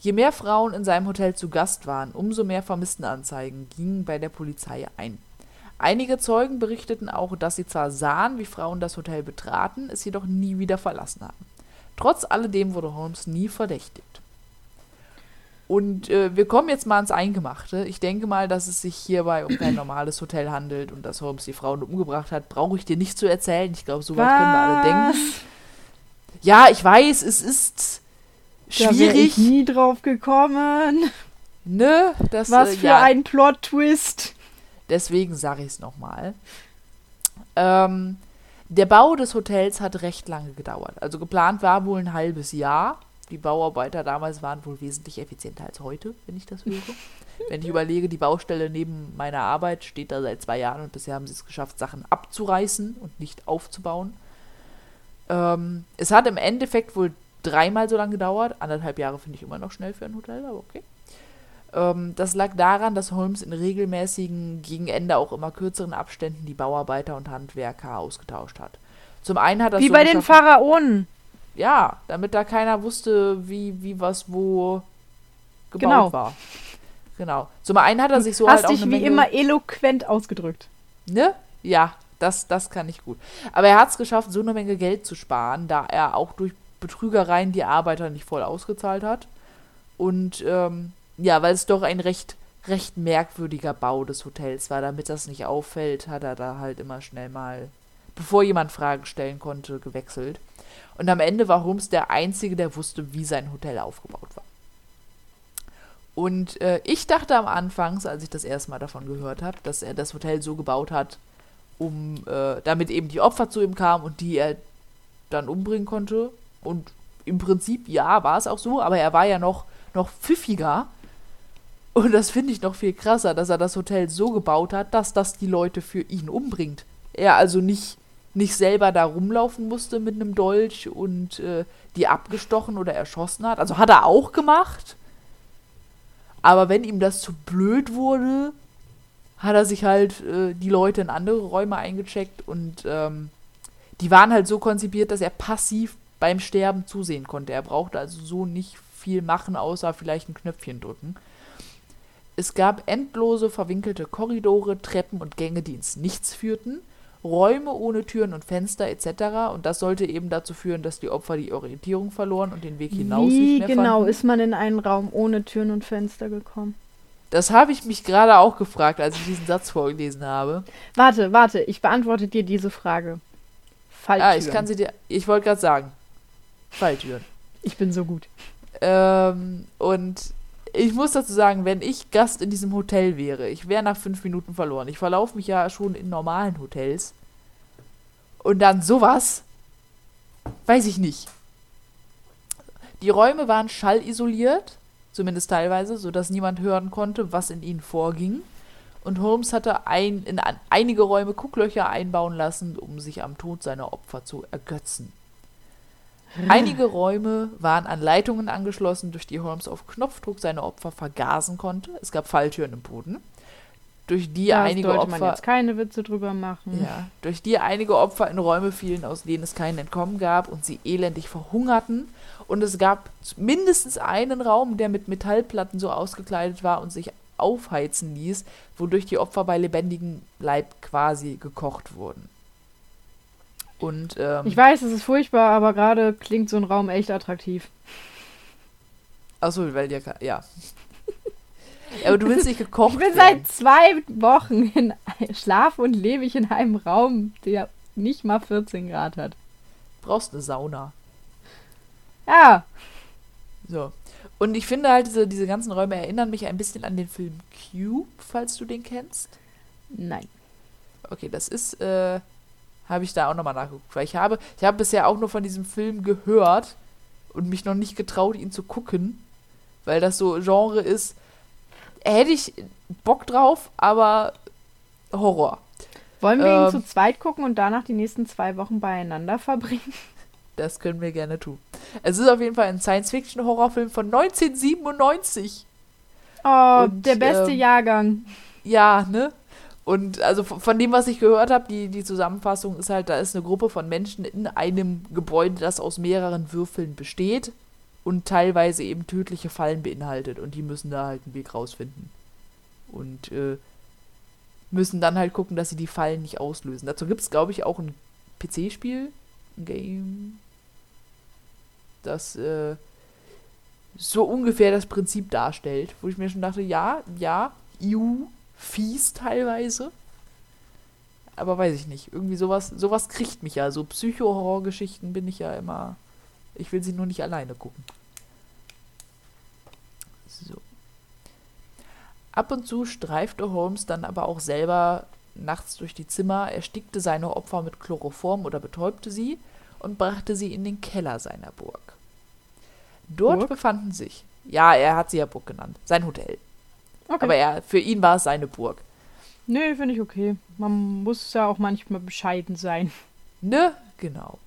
Je mehr Frauen in seinem Hotel zu Gast waren, umso mehr Vermisstenanzeigen gingen bei der Polizei ein. Einige Zeugen berichteten auch, dass sie zwar sahen, wie Frauen das Hotel betraten, es jedoch nie wieder verlassen haben. Trotz alledem wurde Holmes nie verdächtigt. Und äh, wir kommen jetzt mal ans Eingemachte. Ich denke mal, dass es sich hierbei um kein normales Hotel handelt und dass Holmes die Frauen umgebracht hat, brauche ich dir nicht zu erzählen. Ich glaube, soweit können wir alle denken. Ja, ich weiß, es ist Da schwierig. ich nie drauf gekommen. Ne? Das, Was äh, für ja, ein Plot-Twist. Deswegen sage ich es nochmal. Ähm, der Bau des Hotels hat recht lange gedauert. Also geplant war wohl ein halbes Jahr. Die Bauarbeiter damals waren wohl wesentlich effizienter als heute, wenn ich das höre. (laughs) wenn ich überlege, die Baustelle neben meiner Arbeit steht da seit zwei Jahren und bisher haben sie es geschafft, Sachen abzureißen und nicht aufzubauen. Ähm, es hat im Endeffekt wohl dreimal so lange gedauert. Anderthalb Jahre finde ich immer noch schnell für ein Hotel, aber okay. Ähm, das lag daran, dass Holmes in regelmäßigen, gegen Ende auch immer kürzeren Abständen die Bauarbeiter und Handwerker ausgetauscht hat. Zum einen hat er Wie so bei den Pharaonen. Ja, damit da keiner wusste, wie, wie was wo gebaut Genau. war. Genau. Zum einen hat er sich so Hast halt auch dich eine wie Menge, immer eloquent ausgedrückt. Ne? Ja, das, das kann ich gut. Aber er hat es geschafft, so eine Menge Geld zu sparen, da er auch durch Betrügereien die Arbeiter nicht voll ausgezahlt hat. Und ähm, ja, weil es doch ein recht, recht merkwürdiger Bau des Hotels war, damit das nicht auffällt, hat er da halt immer schnell mal, bevor jemand Fragen stellen konnte, gewechselt. Und am Ende war Holmes der Einzige, der wusste, wie sein Hotel aufgebaut war. Und äh, ich dachte am Anfangs, als ich das erste Mal davon gehört habe, dass er das Hotel so gebaut hat, um äh, damit eben die Opfer zu ihm kamen und die er dann umbringen konnte. Und im Prinzip, ja, war es auch so, aber er war ja noch, noch pfiffiger. Und das finde ich noch viel krasser, dass er das Hotel so gebaut hat, dass das die Leute für ihn umbringt. Er also nicht, nicht selber da rumlaufen musste mit einem Dolch und äh, die abgestochen oder erschossen hat. Also hat er auch gemacht. Aber wenn ihm das zu blöd wurde, hat er sich halt äh, die Leute in andere Räume eingecheckt und ähm, die waren halt so konzipiert, dass er passiv beim Sterben zusehen konnte. Er brauchte also so nicht viel machen, außer vielleicht ein Knöpfchen drücken. Es gab endlose verwinkelte Korridore, Treppen und Gänge, die ins Nichts führten, Räume ohne Türen und Fenster etc. Und das sollte eben dazu führen, dass die Opfer die Orientierung verloren und den Weg hinaus Wie nicht mehr genau fanden. ist man in einen Raum ohne Türen und Fenster gekommen? Das habe ich mich gerade auch gefragt, als ich diesen Satz vorgelesen habe. Warte, warte, ich beantworte dir diese Frage. Falltüren. Ah, ich kann sie dir. Ich wollte gerade sagen. Falltüren. ich bin so gut. Ähm, und ich muss dazu sagen, wenn ich Gast in diesem Hotel wäre, ich wäre nach fünf Minuten verloren. Ich verlaufe mich ja schon in normalen Hotels. Und dann sowas, weiß ich nicht. Die Räume waren schallisoliert, zumindest teilweise, sodass niemand hören konnte, was in ihnen vorging. Und Holmes hatte ein, in einige Räume Gucklöcher einbauen lassen, um sich am Tod seiner Opfer zu ergötzen. Einige Räume waren an Leitungen angeschlossen, durch die Holmes auf Knopfdruck seine Opfer vergasen konnte. Es gab Falltüren im Boden, durch die Da einige Opfer man jetzt keine Witze drüber machen. ja, durch die einige Opfer in Räume fielen, aus denen es kein Entkommen gab und sie elendig verhungerten. Und es gab mindestens einen Raum, der mit Metallplatten so ausgekleidet war und sich aufheizen ließ, wodurch die Opfer bei lebendigem Leib quasi gekocht wurden. Und ähm, Ich weiß, es ist furchtbar, aber gerade klingt so ein Raum echt attraktiv. achso, weil dir ja. (laughs) Aber du willst nicht gekocht Ich bin werden. seit zwei Wochen in schlafe und lebe ich in einem Raum, der nicht mal 14 Grad hat. brauchst eine Sauna. Ja, So. Und ich finde halt, diese, diese ganzen Räume erinnern mich ein bisschen an den Film Cube, falls du den kennst. nein. Okay, das ist, äh, habe ich da auch nochmal nachgeguckt. Weil ich habe, ich habe bisher auch nur von diesem Film gehört und mich noch nicht getraut, ihn zu gucken. Weil das so Genre ist, hätte ich Bock drauf, aber Horror. Wollen wir ihn Ähm. zu zweit gucken und danach die nächsten zwei Wochen beieinander verbringen? (laughs) Das können wir gerne tun. Es ist auf jeden Fall ein Science-Fiction-Horrorfilm von 1997. Oh, Und, der beste ähm, Jahrgang. Ja, ne? Und also von dem, was ich gehört habe, die, die Zusammenfassung ist halt, da ist eine Gruppe von Menschen in einem Gebäude, das aus mehreren Würfeln besteht und teilweise eben tödliche Fallen beinhaltet. Und die müssen da halt einen Weg rausfinden. Und äh, müssen dann halt gucken, dass sie die Fallen nicht auslösen. Dazu gibt es, glaube ich, auch ein PC-Spiel, ein Game, das äh, so ungefähr das Prinzip darstellt. Wo ich mir schon dachte, ja, ja, EU, fies teilweise. Aber weiß ich nicht. Irgendwie sowas, sowas kriegt mich ja. So Psycho-Horror-Geschichten bin ich ja immer. Ich will sie nur nicht alleine gucken. So. Ab und zu streifte Holmes dann aber auch selber nachts durch die Zimmer, erstickte seine Opfer mit Chloroform oder betäubte sie und brachte sie in den Keller seiner Burg. Dort Burg? befanden sich, ja, er hat sie ja Burg genannt, sein Hotel. Okay. Aber er, für ihn war es seine Burg. Nö, finde ich okay. Man muss ja auch manchmal bescheiden sein. Ne? Genau.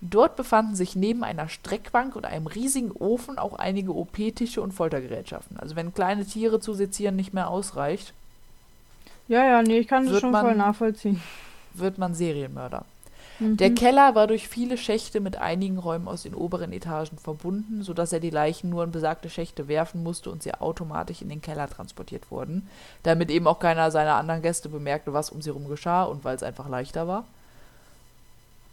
Dort befanden sich neben einer Streckbank und einem riesigen Ofen auch einige OP-Tische und Foltergerätschaften. Also wenn kleine Tiere zu sezieren nicht mehr ausreicht, Ja, ja, nee, ich kann das schon man- voll nachvollziehen. wird man Serienmörder. Mhm. Der Keller war durch viele Schächte mit einigen Räumen aus den oberen Etagen verbunden, sodass er die Leichen nur in besagte Schächte werfen musste und sie automatisch in den Keller transportiert wurden, damit eben auch keiner seiner anderen Gäste bemerkte, was um sie herum geschah und weil es einfach leichter war.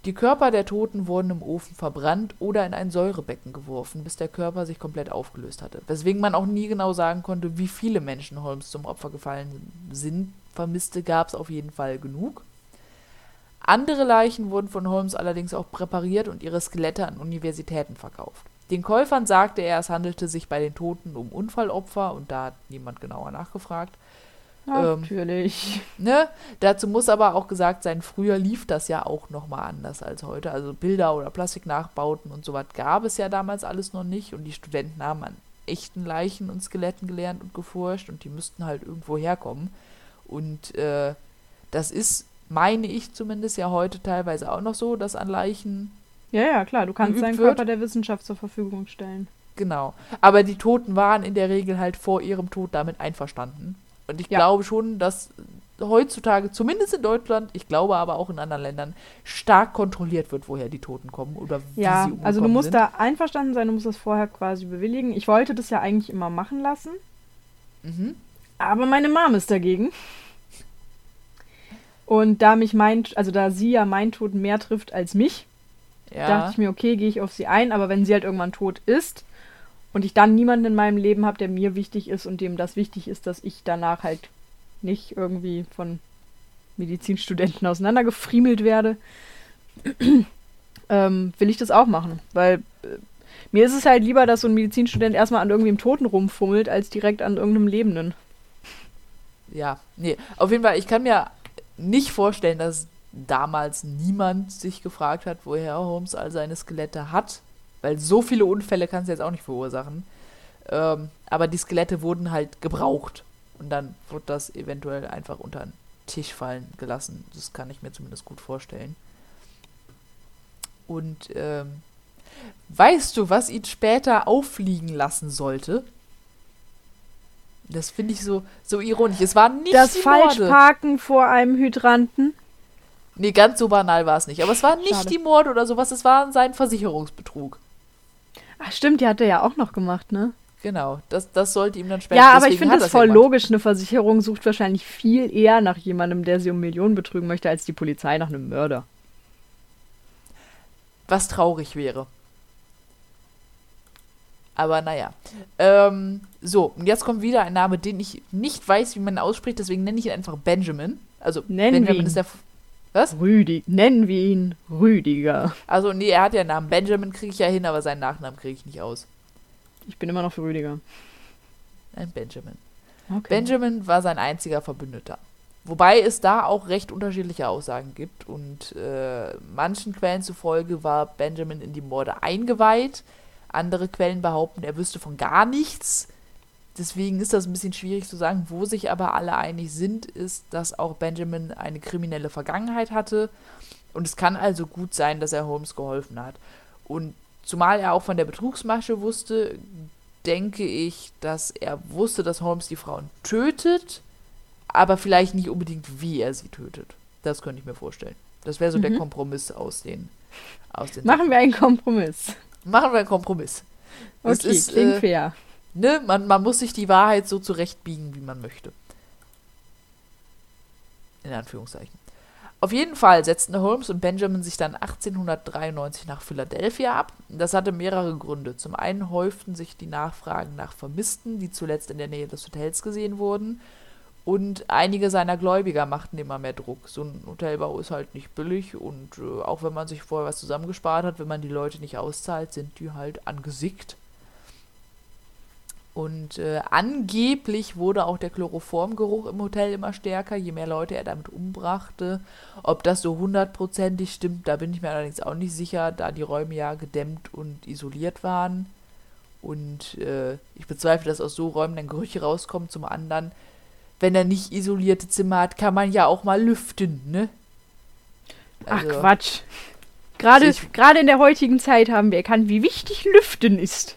Die Körper der Toten wurden im Ofen verbrannt oder in ein Säurebecken geworfen, bis der Körper sich komplett aufgelöst hatte. Weswegen man auch nie genau sagen konnte, wie viele Menschen Holmes zum Opfer gefallen sind. Vermisste gab es auf jeden Fall genug. Andere Leichen wurden von Holmes allerdings auch präpariert und ihre Skelette an Universitäten verkauft. Den Käufern sagte er, es handelte sich bei den Toten um Unfallopfer und da hat niemand genauer nachgefragt. ähm, Natürlich. Ne? Dazu muss aber auch gesagt sein, früher lief das ja auch nochmal anders als heute. Also Bilder oder Plastiknachbauten und sowas gab es ja damals alles noch nicht und die Studenten haben an echten Leichen und Skeletten gelernt und geforscht und die müssten halt irgendwo herkommen. Und äh, das ist, meine ich zumindest, ja heute teilweise auch noch so, dass an Leichen Ja, ja, klar. Du kannst deinen wird. Körper der Wissenschaft zur Verfügung stellen. Genau. Aber die Toten waren in der Regel halt vor ihrem Tod damit einverstanden. Und ich Ja. glaube schon, dass heutzutage, zumindest in Deutschland, ich glaube aber auch in anderen Ländern, stark kontrolliert wird, woher die Toten kommen oder wie Ja, sie umgekommen also du musst sind. da einverstanden sein, du musst das vorher quasi bewilligen. Ich wollte das ja eigentlich immer machen lassen, Mhm. aber meine Mom ist dagegen. Und da mich mein, also da sie ja mein Tod mehr trifft als mich, Ja. dachte ich mir, okay, gehe ich auf sie ein, aber wenn sie halt irgendwann tot ist und ich dann niemanden in meinem Leben habe, der mir wichtig ist und dem das wichtig ist, dass ich danach halt nicht irgendwie von Medizinstudenten auseinandergefriemelt werde, ähm, will ich das auch machen. Weil äh, mir ist es halt lieber, dass so ein Medizinstudent erstmal an irgendwem Toten rumfummelt, als direkt an irgendeinem Lebenden. ja, nee. Auf jeden Fall, ich kann mir nicht vorstellen, dass damals niemand sich gefragt hat, woher Holmes all seine Skelette hat. Weil so viele Unfälle kann es jetzt auch nicht verursachen. Ähm, aber die Skelette wurden halt gebraucht. Und dann wurde das eventuell einfach unter den Tisch fallen gelassen. Das kann ich mir zumindest gut vorstellen. Und ähm, weißt du, was ihn später auffliegen lassen sollte? Das finde ich so, so ironisch. Es war nicht Das die Morde. Falschparken vor einem Hydranten. Nee, ganz so banal war es nicht. Aber es war nicht Schade. die Morde oder sowas, es war sein Versicherungsbetrug. Ach, stimmt, die hat er ja auch noch gemacht, ne? Genau, das, das sollte ihm dann später Ja, aber ich finde das ja voll gemacht. logisch. Eine Versicherung sucht wahrscheinlich viel eher nach jemandem, der sie um Millionen betrügen möchte, als die Polizei nach einem Mörder. Was traurig wäre. Aber naja. Ähm, so, und jetzt kommt wieder ein Name, den ich nicht weiß, wie man ausspricht, deswegen nenne ich ihn einfach Benjamin. Also Nennen wir Benjamin ihn. ist der. F- Was? Rüdi, nennen wir ihn Rüdiger. Also, nee, er hat ja einen Namen. Benjamin kriege ich ja hin, aber seinen Nachnamen kriege ich nicht aus. Ich bin immer noch für Rüdiger. Ein Benjamin. Okay. Benjamin war sein einziger Verbündeter. Wobei es da auch recht unterschiedliche Aussagen gibt und äh, manchen Quellen zufolge war Benjamin in die Morde eingeweiht. Andere Quellen behaupten, er wüsste von gar nichts. Deswegen ist das ein bisschen schwierig zu sagen. Wo sich aber alle einig sind, ist, dass auch Benjamin eine kriminelle Vergangenheit hatte. Und es kann also gut sein, dass er Holmes geholfen hat. Und zumal er auch von der Betrugsmasche wusste, denke ich, dass er wusste, dass Holmes die Frauen tötet, aber vielleicht nicht unbedingt, wie er sie tötet. Das könnte ich mir vorstellen. Das wäre so der Mhm. Kompromiss aus den, aus den Machen wir einen Kompromiss. Machen wir einen Kompromiss. Es Okay, ist, klingt äh, fair. Ne? Man, man muss sich die Wahrheit so zurechtbiegen, wie man möchte. In Anführungszeichen. Auf jeden Fall setzten Holmes und Benjamin sich dann 1893 nach Philadelphia ab. Das hatte mehrere Gründe. Zum einen häuften sich die Nachfragen nach Vermissten, die zuletzt in der Nähe des Hotels gesehen wurden. Und einige seiner Gläubiger machten immer mehr Druck. So ein Hotelbau ist halt nicht billig und äh, auch wenn man sich vorher was zusammengespart hat, wenn man die Leute nicht auszahlt, sind die halt angesickt. Und äh, angeblich wurde auch der Chloroformgeruch im Hotel immer stärker, je mehr Leute er damit umbrachte. Ob das so hundertprozentig stimmt, da bin ich mir allerdings auch nicht sicher, da die Räume ja gedämmt und isoliert waren. Und äh, ich bezweifle, dass aus so Räumen dann Gerüche rauskommen. Zum anderen, wenn er nicht isolierte Zimmer hat, kann man ja auch mal lüften, ne? Ach Also, Quatsch. Gerade, ich- gerade in der heutigen Zeit haben wir erkannt, wie wichtig Lüften ist.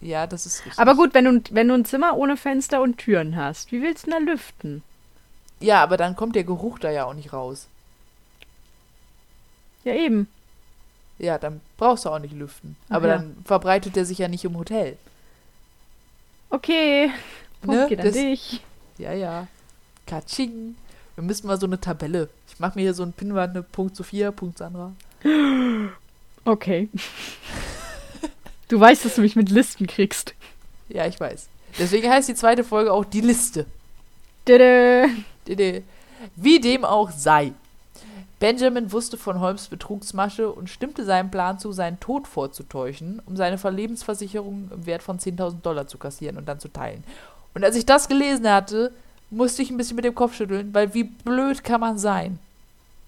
Ja, das ist richtig. Aber gut, wenn du, wenn du ein Zimmer ohne Fenster und Türen hast, wie willst du denn da lüften? Ja, aber dann kommt der Geruch da ja auch nicht raus. Ja, eben. Ja, dann brauchst du auch nicht lüften. Ach Aber ja. dann verbreitet er sich ja nicht im Hotel. Okay. Punkt Ne, geht an das- dich. Ja, ja. Katsching. Wir müssen mal so eine Tabelle. Ich mache mir hier so ein Pinwand, ne, Punkt Sophia, Punkt Sandra. (gasps) Okay. (laughs) Du weißt, dass du mich mit Listen kriegst. Ja, ich weiß. Deswegen heißt die zweite Folge auch die Liste. Dede. Dede. Wie dem auch sei. Benjamin wusste von Holmes Betrugsmasche und stimmte seinem Plan zu, seinen Tod vorzutäuschen, um seine Verlebensversicherung im Wert von 10.000 Dollar zu kassieren und dann zu teilen. Und als ich das gelesen hatte, musste ich ein bisschen mit dem Kopf schütteln, weil wie blöd kann man sein?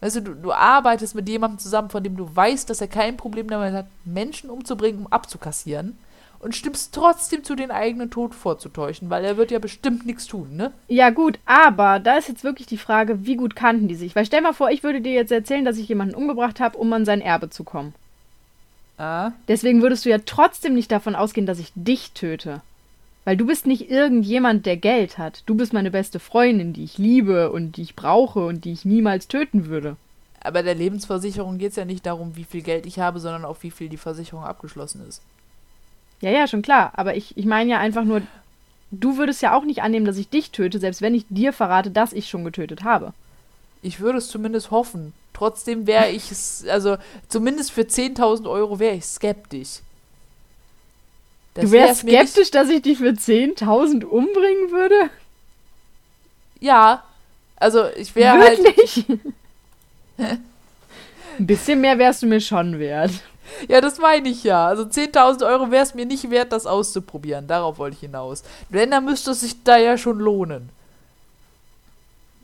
Weißt du, du, du arbeitest mit jemandem zusammen, von dem du weißt, dass er kein Problem damit hat, Menschen umzubringen, um abzukassieren und stimmst trotzdem zu, den eigenen Tod vorzutäuschen, weil er wird ja bestimmt nichts tun, ne? Ja, gut, aber da ist jetzt wirklich die Frage, wie gut kannten die sich? Weil stell mal vor, ich würde dir jetzt erzählen, dass ich jemanden umgebracht habe, um an sein Erbe zu kommen. Ah. Deswegen würdest du ja trotzdem nicht davon ausgehen, dass ich dich töte. Weil du bist nicht irgendjemand, der Geld hat. Du bist meine beste Freundin, die ich liebe und die ich brauche und die ich niemals töten würde. Aber der Lebensversicherung geht es ja nicht darum, wie viel Geld ich habe, sondern auf wie viel die Versicherung abgeschlossen ist. Ja, ja, schon klar. Aber ich, ich meine ja einfach nur, du würdest ja auch nicht annehmen, dass ich dich töte, selbst wenn ich dir verrate, dass ich schon getötet habe. Ich würde es zumindest hoffen. Trotzdem wäre ich es, also zumindest für 10.000 Euro wäre ich skeptisch. Das du wärst nicht- skeptisch, dass ich dich für 10.000 umbringen würde? Ja, also ich wäre halt. (laughs) Ein bisschen mehr wärst du mir schon wert. Ja, das meine ich ja. Also 10.000 Euro wäre es mir nicht wert, das auszuprobieren. Darauf wollte ich hinaus. Wenn, dann müsste es sich da ja schon lohnen.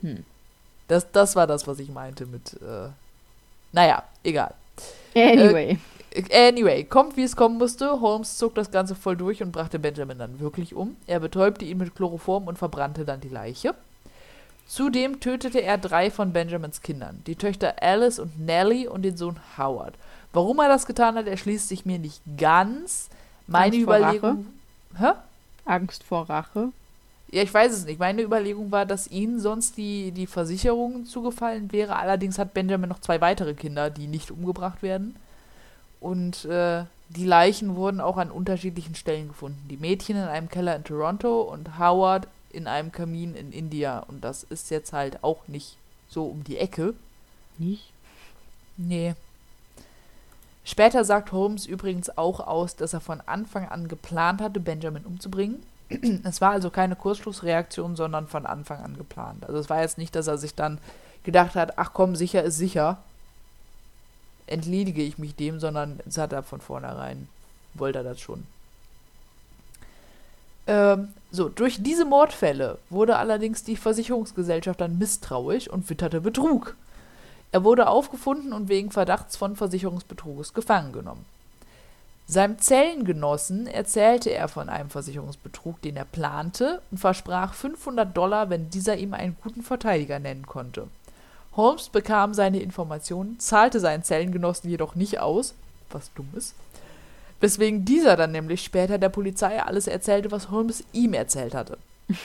Hm. Das, das war das, was ich meinte mit. Äh, naja, egal. Anyway. Anyway, kommt wie es kommen musste. Holmes zog das Ganze voll durch und brachte Benjamin dann wirklich um. Er betäubte ihn mit Chloroform und verbrannte dann die Leiche. Zudem tötete er drei von Benjamins Kindern, die Töchter Alice und Nellie und den Sohn Howard. Warum er das getan hat, erschließt sich mir nicht ganz. Meine Angst vor Überlegung. Hä? Angst vor Rache. Ja, ich weiß es nicht. Meine Überlegung war, dass ihnen sonst die, die Versicherung zugefallen wäre. Allerdings hat Benjamin noch zwei weitere Kinder, die nicht umgebracht werden. Und äh, die Leichen wurden auch an unterschiedlichen Stellen gefunden. Die Mädchen in einem Keller in Toronto und Howard in einem Kamin in India. Und das ist jetzt halt auch nicht so um die Ecke. Nicht? Nee. Später sagt Holmes übrigens auch aus, dass er von Anfang an geplant hatte, Benjamin umzubringen. (clears throat) Es war also keine Kurzschlussreaktion, sondern von Anfang an geplant. Also es war jetzt nicht, dass er sich dann gedacht hat, ach komm, sicher ist sicher, entledige ich mich dem, sondern es hat er von vornherein, wollte er das schon. Ähm, so, durch diese Mordfälle wurde allerdings die Versicherungsgesellschaft dann misstrauisch und witterte Betrug. Er wurde aufgefunden und wegen Verdachts von Versicherungsbetruges gefangen genommen. Seinem Zellengenossen erzählte er von einem Versicherungsbetrug, den er plante, und versprach 500 Dollar, wenn dieser ihm einen guten Verteidiger nennen konnte. Holmes bekam seine Informationen, zahlte seinen Zellengenossen jedoch nicht aus, was dumm ist, weswegen dieser dann nämlich später der Polizei alles erzählte, was Holmes ihm erzählt hatte. (laughs)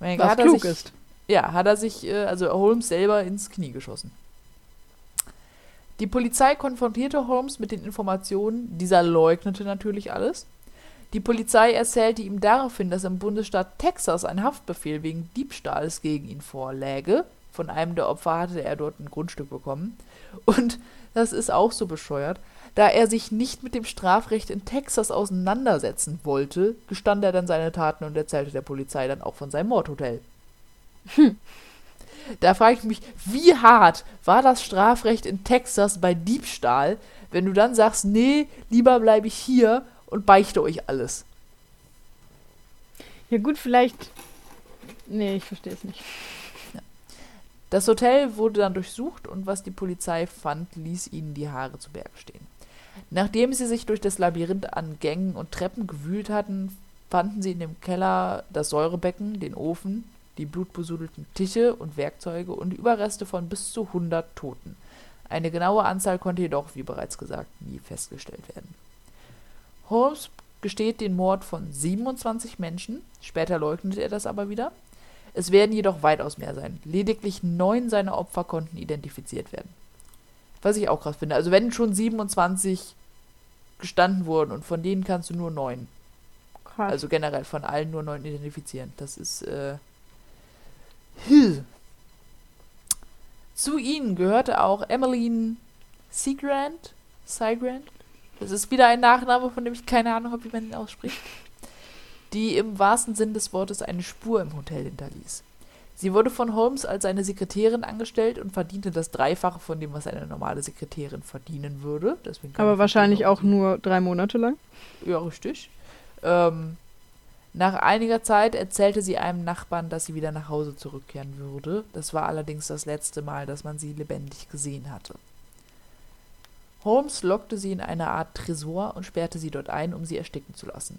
Was hat er klug sich, ist. Ja, hat er sich, äh, also Holmes selber ins Knie geschossen. Die Polizei konfrontierte Holmes mit den Informationen, dieser leugnete natürlich alles. Die Polizei erzählte ihm daraufhin, dass im Bundesstaat Texas ein Haftbefehl wegen Diebstahls gegen ihn vorläge. Von einem der Opfer hatte er dort ein Grundstück bekommen. Und das ist auch so bescheuert. Da er sich nicht mit dem Strafrecht in Texas auseinandersetzen wollte, gestand er dann seine Taten und erzählte der Polizei dann auch von seinem Mordhotel. Da frage ich mich, wie hart war das Strafrecht in Texas bei Diebstahl, wenn du dann sagst, nee, lieber bleibe ich hier und beichte euch alles. Ja gut, vielleicht. Nee, ich verstehe es nicht. Das Hotel wurde dann durchsucht und was die Polizei fand, ließ ihnen die Haare zu Berge stehen. Nachdem sie sich durch das Labyrinth an Gängen und Treppen gewühlt hatten, fanden sie in dem Keller das Säurebecken, den Ofen, die blutbesudelten Tische und Werkzeuge und Überreste von bis zu 100 Toten. Eine genaue Anzahl konnte jedoch, wie bereits gesagt, nie festgestellt werden. Holmes gesteht den Mord von 27 Menschen, später leugnet er das aber wieder. Es werden jedoch weitaus mehr sein. Lediglich neun seiner Opfer konnten identifiziert werden. Was ich auch krass finde. Also wenn schon 27 gestanden wurden und von denen kannst du nur neun. Krass. Also generell von allen nur neun identifizieren. Das ist äh, Hill. Zu ihnen gehörte auch Emmeline Seagrand. Seagrand. Das ist wieder ein Nachname, von dem ich keine Ahnung habe, wie man ihn ausspricht. Die im wahrsten Sinn des Wortes eine Spur im Hotel hinterließ. Sie wurde von Holmes als seine Sekretärin angestellt und verdiente das Dreifache von dem, was eine normale Sekretärin verdienen würde. Aber wahrscheinlich auch nur drei Monate lang. ja, richtig. Ähm, nach einiger Zeit erzählte sie einem Nachbarn, dass sie wieder nach Hause zurückkehren würde. Das war allerdings das letzte Mal, dass man sie lebendig gesehen hatte. Holmes lockte sie in eine Art Tresor und sperrte sie dort ein, um sie ersticken zu lassen.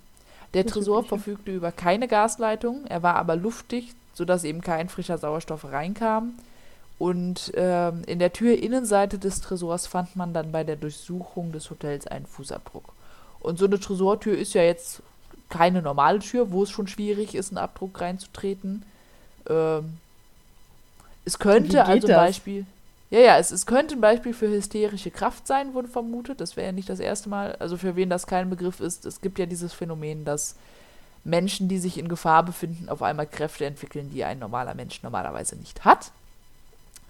Der Tresor verfügte über keine Gasleitung, er war aber luftdicht, sodass eben kein frischer Sauerstoff reinkam. Und ähm, in der Türinnenseite des Tresors fand man dann bei der Durchsuchung des Hotels einen Fußabdruck. Und so eine Tresortür ist ja jetzt keine normale Tür, wo es schon schwierig ist, einen Abdruck reinzutreten. Ähm, es könnte also das? Beispiel. Ja, ja, es, es könnte ein Beispiel für hysterische Kraft sein, wurde vermutet. Das wäre ja nicht das erste Mal. Also für wen das kein Begriff ist, es gibt ja dieses Phänomen, dass Menschen, die sich in Gefahr befinden, auf einmal Kräfte entwickeln, die ein normaler Mensch normalerweise nicht hat.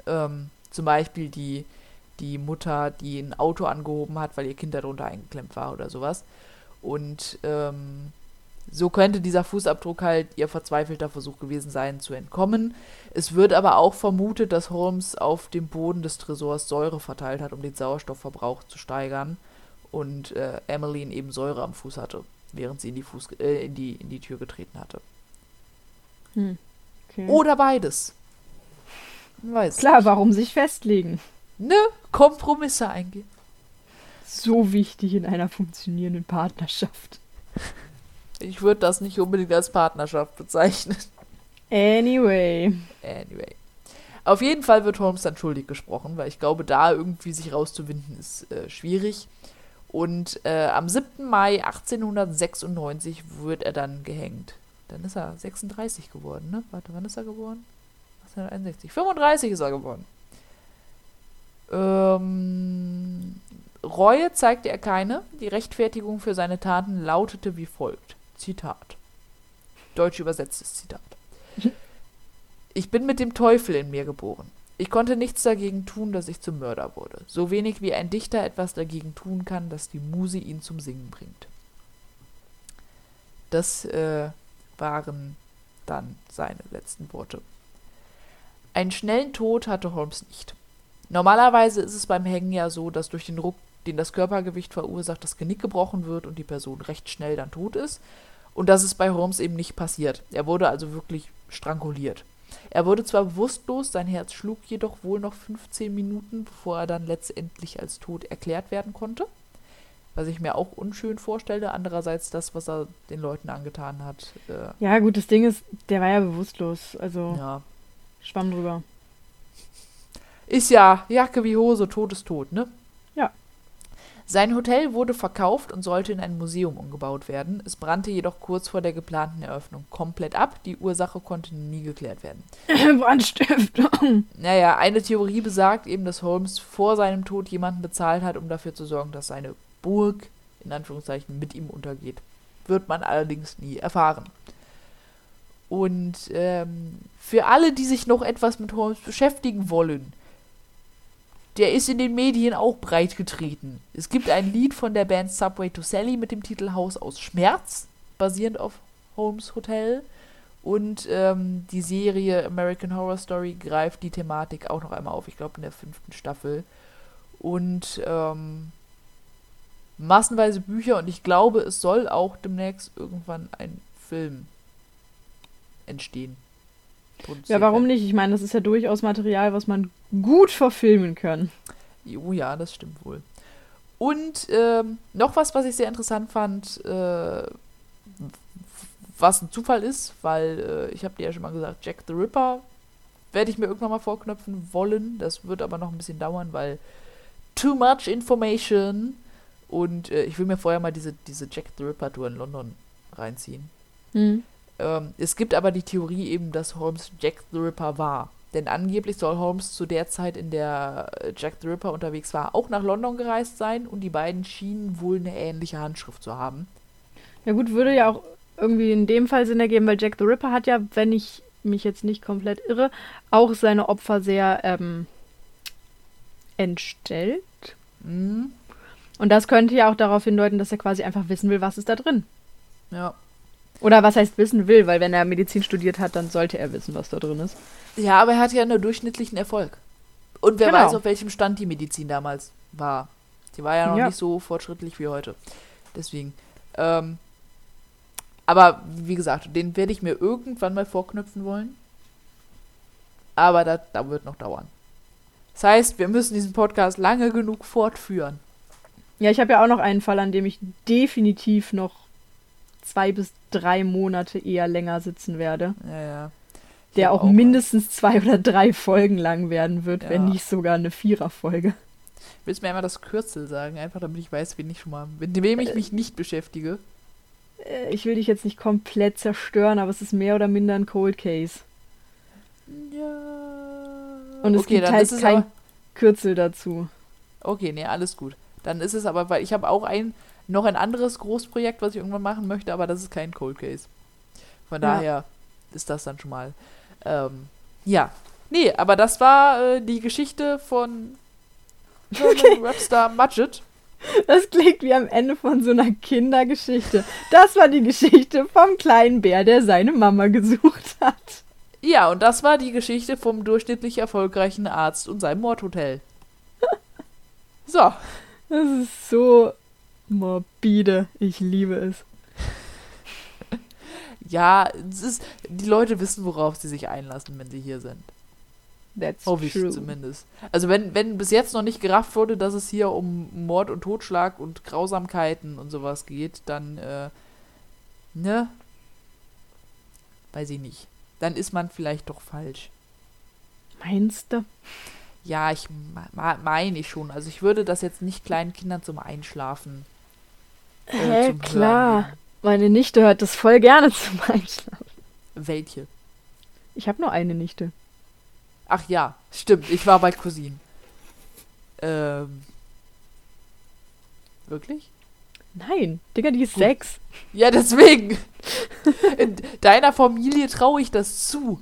Ähm, zum Beispiel die, die Mutter, die ein Auto angehoben hat, weil ihr Kind darunter eingeklemmt war oder sowas. Und ähm, so könnte dieser Fußabdruck halt ihr verzweifelter Versuch gewesen sein, zu entkommen. Es wird aber auch vermutet, dass Holmes auf dem Boden des Tresors Säure verteilt hat, um den Sauerstoffverbrauch zu steigern. Und äh, Emmeline eben Säure am Fuß hatte, während sie in die, Fuß, äh, in die, in die Tür getreten hatte. Hm. Okay. Oder beides. Weiß. Klar, warum sich festlegen? Ne? Kompromisse eingehen. so wichtig in einer funktionierenden Partnerschaft. Ich würde das nicht unbedingt als Partnerschaft bezeichnen. Anyway. Anyway. Auf jeden Fall wird Holmes dann schuldig gesprochen, weil ich glaube, da irgendwie sich rauszuwinden ist äh, schwierig. Und äh, am 7. Mai 1896 wird er dann gehängt. Dann ist er 36 geworden, ne? Warte, wann ist er geboren? 1861. 35 ist er geworden. Ähm, Reue zeigte er keine. Die Rechtfertigung für seine Taten lautete wie folgt. Zitat. Deutsch übersetztes Zitat. Ich bin mit dem Teufel in mir geboren. Ich konnte nichts dagegen tun, dass ich zum Mörder wurde. So wenig wie ein Dichter etwas dagegen tun kann, dass die Muse ihn zum Singen bringt. Das äh, waren dann seine letzten Worte. Einen schnellen Tod hatte Holmes nicht. Normalerweise ist es beim Hängen ja so, dass durch den Ruck, den das Körpergewicht verursacht, das Genick gebrochen wird und die Person recht schnell dann tot ist. Und das ist bei Holmes eben nicht passiert. Er wurde also wirklich stranguliert. Er wurde zwar bewusstlos, sein Herz schlug jedoch wohl noch 15 Minuten, bevor er dann letztendlich als tot erklärt werden konnte. Was ich mir auch unschön vorstelle. Andererseits das, was er den Leuten angetan hat. Äh, Ja, gut, das Ding ist, der war ja bewusstlos. Also ja. schwamm drüber. Ist ja Jacke wie Hose, Tod ist tot, ne? Sein Hotel wurde verkauft und sollte in ein Museum umgebaut werden. Es brannte jedoch kurz vor der geplanten Eröffnung komplett ab. Die Ursache konnte nie geklärt werden. (laughs) Brandstiftung. Naja, eine Theorie besagt eben, dass Holmes vor seinem Tod jemanden bezahlt hat, um dafür zu sorgen, dass seine Burg, in Anführungszeichen, mit ihm untergeht. Wird man allerdings nie erfahren. Und ähm, für alle, die sich noch etwas mit Holmes beschäftigen wollen, der ist in den Medien auch breit getreten. Es gibt ein Lied von der Band Subway to Sally mit dem Titel Haus aus Schmerz, basierend auf Holmes Hotel. Und ähm, die Serie American Horror Story greift die Thematik auch noch einmal auf, ich glaube in der fünften Staffel. Und ähm, massenweise Bücher und ich glaube, es soll auch demnächst irgendwann ein Film entstehen. Ja, Produziert warum werden. nicht? Ich meine, das ist ja durchaus Material, was man gut verfilmen kann. Oh ja, das stimmt wohl. Und ähm, noch was, was ich sehr interessant fand, äh, was ein Zufall ist, weil äh, ich habe dir ja schon mal gesagt, Jack the Ripper werde ich mir irgendwann mal vorknöpfen wollen. Das wird aber noch ein bisschen dauern, weil too much information. Und äh, ich will mir vorher mal diese, diese Jack the Ripper Tour in London reinziehen. Hm. Ähm, es gibt aber die Theorie eben, dass Holmes Jack the Ripper war. Denn angeblich soll Holmes zu der Zeit, in der äh, Jack the Ripper unterwegs war, auch nach London gereist sein und die beiden schienen wohl eine ähnliche Handschrift zu haben. Ja gut, würde ja auch irgendwie in dem Fall Sinn ergeben, weil Jack the Ripper hat ja, wenn ich mich jetzt nicht komplett irre, auch seine Opfer sehr ähm, entstellt. Mhm. Und das könnte ja auch darauf hindeuten, dass er quasi einfach wissen will, was ist da drin. Ja. Oder was heißt wissen will, weil wenn er Medizin studiert hat, dann sollte er wissen, was da drin ist. Ja, aber er hatte ja nur durchschnittlichen Erfolg. Und wer Genau. weiß, auf welchem Stand die Medizin damals war. Die war ja noch Ja. nicht so fortschrittlich wie heute. Deswegen. Ähm, aber wie gesagt, den werde ich mir irgendwann mal vorknüpfen wollen. Aber das, da wird noch dauern. Das heißt, wir müssen diesen Podcast lange genug fortführen. Ja, ich habe ja auch noch einen Fall, an dem ich definitiv noch zwei bis drei Monate eher länger sitzen werde. Ja, ja. Der hab auch, mindestens zwei oder drei Folgen lang werden wird, Ja. wenn nicht sogar eine Viererfolge. Willst du mir einmal das Kürzel sagen? Einfach damit ich weiß, wen ich schon mal, mit wem ich mich nicht beschäftige. Äh, Ich will dich jetzt nicht komplett zerstören, aber es ist mehr oder minder ein Cold Case. Ja. Und es okay, gibt halt kein aber, Kürzel dazu. Okay, nee, alles gut. Dann ist es aber, weil ich habe auch ein noch ein anderes Großprojekt, was ich irgendwann machen möchte, aber das ist kein Cold Case. Von Ja. daher ist das dann schon mal. Ähm, ja. Nee, aber das war äh, die Geschichte von Herman Webster Mudgett. Das klingt wie am Ende von so einer Kindergeschichte. Das war die Geschichte vom kleinen Bär, der seine Mama gesucht hat. Ja, und das war die Geschichte vom durchschnittlich erfolgreichen Arzt und seinem Mordhotel. (laughs) So. Das ist so morbide. Ich liebe es. (laughs) Ja, es ist, die Leute wissen, worauf sie sich einlassen, wenn sie hier sind. That's Hoffe ich true. zumindest. Also wenn, wenn bis jetzt noch nicht gerafft wurde, dass es hier um Mord und Totschlag und Grausamkeiten und sowas geht, dann, äh, ne? Weiß ich nicht. Dann ist man vielleicht doch falsch. Meinst du? Ja, ich meine ich schon. Also ich würde das jetzt nicht kleinen Kindern zum Einschlafen. Äh, Hä, zum klar. Hören. Meine Nichte hört das voll gerne (laughs) zum Einschlafen. Welche? Ich habe nur eine Nichte. Ach ja, stimmt. Ich war bei Cousinen. Ähm. Wirklich? Nein, Digga, die ist Gut. sechs. Ja, deswegen. In deiner Familie traue ich das zu.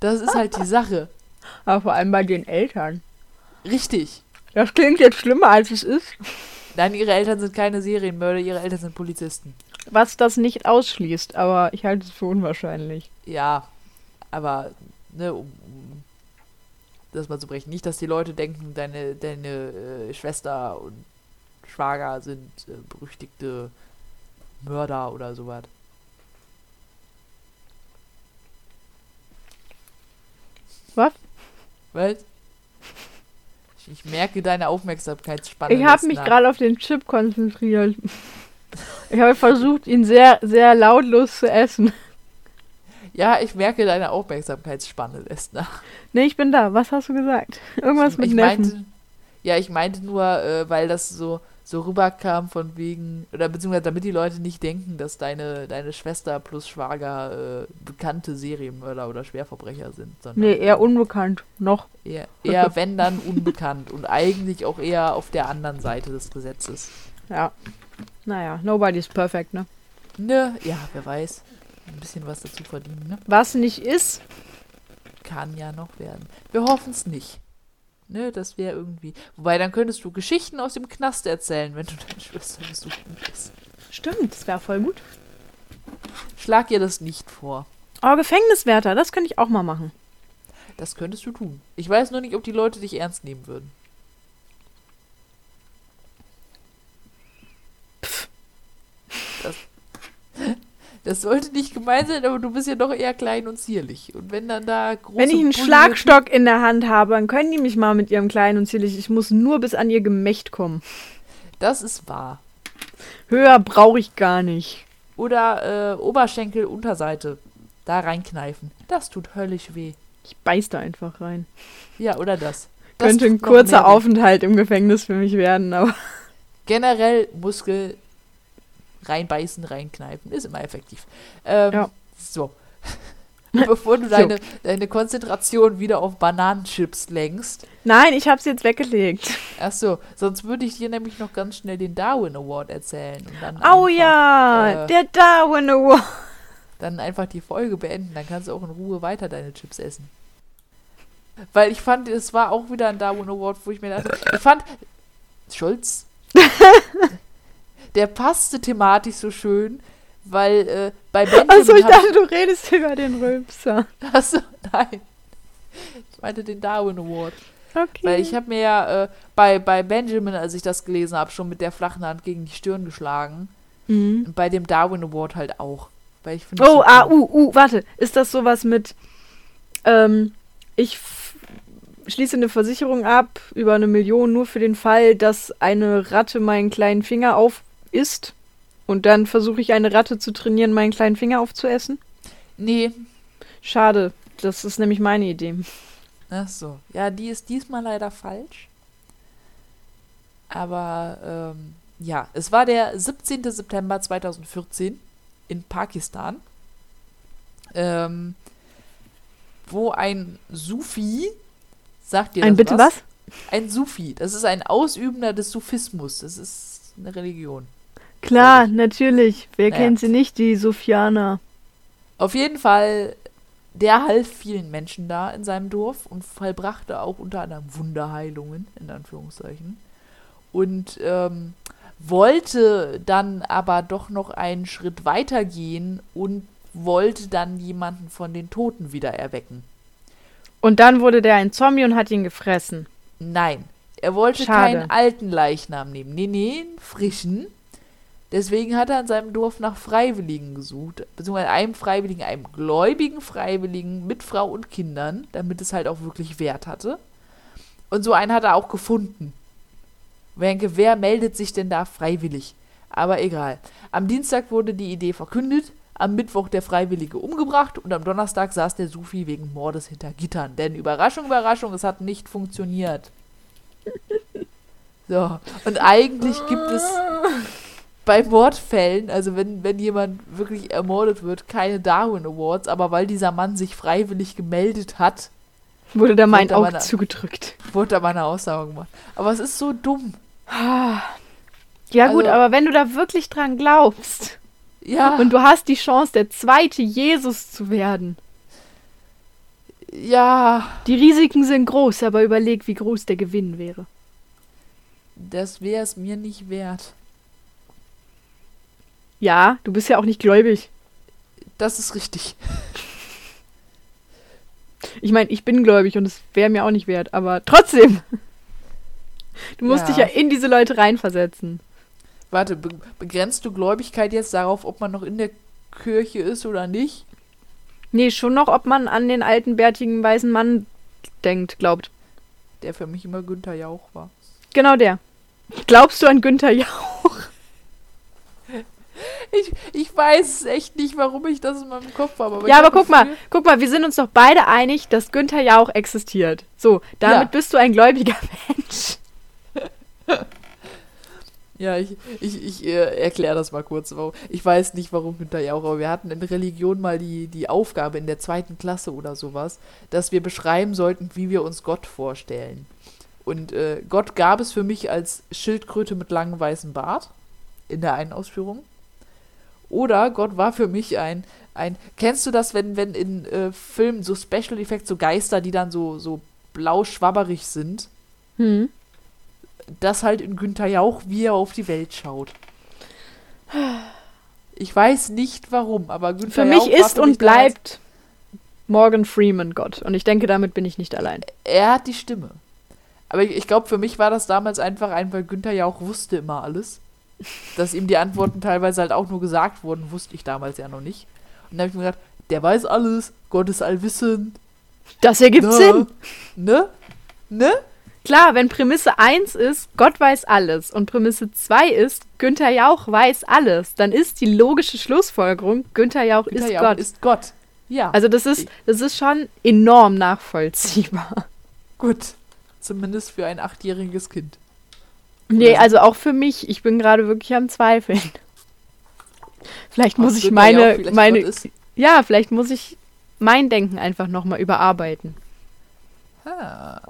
Das ist halt die Sache. Aber vor allem bei den Eltern. Richtig. Das klingt jetzt schlimmer, als es ist. Nein, ihre Eltern sind keine Serienmörder, ihre Eltern sind Polizisten. Was das nicht ausschließt, aber ich halte es für unwahrscheinlich. Ja, aber, ne, um, um das mal zu brechen. Nicht, dass die Leute denken, deine, deine äh, Schwester und Schwager sind äh, berüchtigte Mörder oder sowas. Was? Was? Ich, merke deine Aufmerksamkeitsspanne. Ich habe mich gerade auf den Chip konzentriert. Ich habe versucht, ihn sehr, sehr lautlos zu essen. Ja, ich merke deine Aufmerksamkeitsspanne lässt nach. Nee, ich bin da. Was hast du gesagt? Irgendwas ich, mit ich meinte, ja, ich meinte nur, äh, weil das so, so rüberkam von wegen, oder beziehungsweise damit die Leute nicht denken, dass deine, deine Schwester plus Schwager äh, bekannte Serienmörder oder Schwerverbrecher sind. Sondern Nee, eher unbekannt. Noch. eher, eher, (laughs) wenn dann, unbekannt und eigentlich auch eher auf der anderen Seite des Gesetzes. Ja. Naja, nobody's perfect, ne? Ne, ja, wer weiß. Ein bisschen was dazu verdienen, ne? Was nicht ist, Kann ja noch werden. Wir hoffen es nicht. Ne, das wäre irgendwie. Wobei, dann könntest du Geschichten aus dem Knast erzählen, wenn du deine Schwester besuchen gehst. stimmt, das wäre voll gut. Schlag ihr das nicht vor. Oh, Gefängniswärter, das könnte ich auch mal machen. Das könntest du tun. Ich weiß nur nicht, ob die Leute dich ernst nehmen würden. Das, das sollte nicht gemein sein, aber du bist ja doch eher klein und zierlich. Und wenn dann da große Wenn ich einen Schlagstock in der Hand habe, dann können die mich mal mit ihrem kleinen und zierlich. Ich muss nur bis an ihr Gemächt kommen. Das ist wahr. Höher brauche ich gar nicht. Oder äh, Oberschenkel, Unterseite. Da reinkneifen. Das tut höllisch weh. Ich beiß da einfach rein. Ja, oder das. das Könnte ein kurzer. Aufenthalt im Gefängnis für mich werden, aber Generell Muskel reinbeißen, reinkneifen. Ist immer effektiv. Ähm, Ja. So. (laughs) Bevor du (laughs) So. deine, deine Konzentration wieder auf Bananenchips lenkst. nein, ich hab's jetzt weggelegt. Achso, sonst würde ich dir nämlich noch ganz schnell den Darwin Award erzählen. Und dann Oh einfach, ja, äh, der Darwin Award. Dann einfach die Folge beenden. Dann kannst du auch in Ruhe weiter deine Chips essen. Weil ich fand, es war auch wieder ein Darwin Award, wo ich mir dachte, ich fand, Schulz, (laughs) der passte thematisch so schön, weil äh, bei Benjamin Achso, ich dachte, du redest über den Rülpser. (laughs) Achso, nein. Ich meinte den Darwin Award. Okay. Weil ich habe mir ja äh, bei, bei Benjamin, als ich das gelesen habe, schon mit der flachen Hand gegen die Stirn geschlagen. mhm. Und bei dem Darwin Award halt auch. Weil ich Oh, so ah, uh, uh, warte. Ist das sowas mit, ähm, ich schließe eine Versicherung ab über eine Million nur für den Fall, dass eine Ratte meinen kleinen Finger auf isst? Und dann versuche ich eine Ratte zu trainieren, meinen kleinen Finger aufzuessen? Nee. Schade. Das ist nämlich meine Idee. Ach so. Ja, die ist diesmal leider falsch. Aber ähm, ja, es war der 17. September 2014 in Pakistan, ähm, wo ein Sufi, sagt ihr das Ein bitte was? Ein Sufi, das ist ein Ausübender des Sufismus, das ist eine Religion. Klar, natürlich. Wer Naja. kennt sie nicht, die Sofianer? Auf jeden Fall, der half vielen Menschen da in seinem Dorf und vollbrachte auch unter anderem Wunderheilungen, in Anführungszeichen. Und ähm, wollte dann aber doch noch einen Schritt weiter gehen und wollte dann jemanden von den Toten wieder erwecken. Und dann wurde der ein Zombie und hat ihn gefressen. Nein, er wollte Schade. keinen alten Leichnam nehmen. Nee, nee, einen frischen. Deswegen hat er in seinem Dorf nach Freiwilligen gesucht, beziehungsweise einem Freiwilligen, einem gläubigen Freiwilligen mit Frau und Kindern, damit es halt auch wirklich Wert hatte. Und so einen hat er auch gefunden. Wenke, wer meldet sich denn da freiwillig? Aber egal. Am Dienstag wurde die Idee verkündet, am Mittwoch der Freiwillige umgebracht und am Donnerstag saß der Sufi wegen Mordes hinter Gittern. Denn Überraschung, Überraschung, es hat nicht funktioniert. So, und eigentlich gibt es (laughs) bei Mordfällen, also wenn, wenn jemand wirklich ermordet wird, keine Darwin Awards, aber weil dieser Mann sich freiwillig gemeldet hat, Wurde da mein Auge zugedrückt. wurde da mal eine Aussage gemacht. Aber es ist so dumm. Ja gut, Also- aber wenn du da wirklich dran glaubst Ja, und du hast die Chance, der zweite Jesus zu werden. ja, Die Risiken sind groß, aber überleg, wie groß der Gewinn wäre. das wäre es mir nicht wert. Ja, du bist ja auch nicht gläubig. Das ist richtig. Ich meine, ich bin gläubig und es wäre mir auch nicht wert, aber trotzdem. Du musst Ja. dich ja in diese Leute reinversetzen. Warte, be begrenzt du Gläubigkeit jetzt darauf, ob man noch in der Kirche ist oder nicht? Nee, schon noch, ob man an den alten, bärtigen, weißen Mann denkt, glaubt. Der für mich immer Günther Jauch war. Genau der. Glaubst du an Günther Jauch? Ich, ich weiß echt nicht, warum ich das in meinem Kopf habe. Aber ja, aber guck mal, guck mal, wir sind uns doch beide einig, dass Günther Jauch existiert. So, damit Ja. bist du ein gläubiger (laughs) Mensch. Ja, ich, ich, ich äh, erkläre das mal kurz. Warum. Ich weiß nicht, warum Günther Jauch, aber wir hatten in Religion mal die, die Aufgabe in der zweiten Klasse oder sowas, dass wir beschreiben sollten, wie wir uns Gott vorstellen. Und äh, Gott gab es für mich als Schildkröte mit langem weißem Bart in der einen Ausführung. Oder Gott war für mich ein, ein kennst du das, wenn, wenn in äh, Filmen so Special Effects, so Geister, die dann so, so blau schwabberig sind, Hm. das halt in Günther Jauch, wie er auf die Welt schaut. Ich weiß nicht warum, aber Günther Für Jauch mich war ist für und bleibt Morgan Freeman Gott. Und ich denke, damit bin ich nicht allein. Er hat die Stimme. Aber ich, ich glaube, für mich war das damals einfach ein, weil Günther Jauch wusste immer alles. Dass ihm die Antworten teilweise halt auch nur gesagt wurden, wusste ich damals ja noch nicht. Und dann habe ich mir gedacht, der weiß alles, Gott ist allwissend. Das ergibt ne? Sinn. Ne? Ne? Klar, wenn Prämisse 1 ist, Gott weiß alles und Prämisse 2 ist, Günther Jauch weiß alles, dann ist die logische Schlussfolgerung, Günther Jauch Günther ist Jauch Gott. ist Gott. Ja. also das ist, das ist schon enorm nachvollziehbar. gut. Zumindest für ein achtjähriges Kind. Nee, also auch für mich, ich bin gerade wirklich am Zweifeln. Vielleicht muss ich meine, vielleicht meine, ja, vielleicht muss ich mein Denken einfach nochmal überarbeiten. Ah.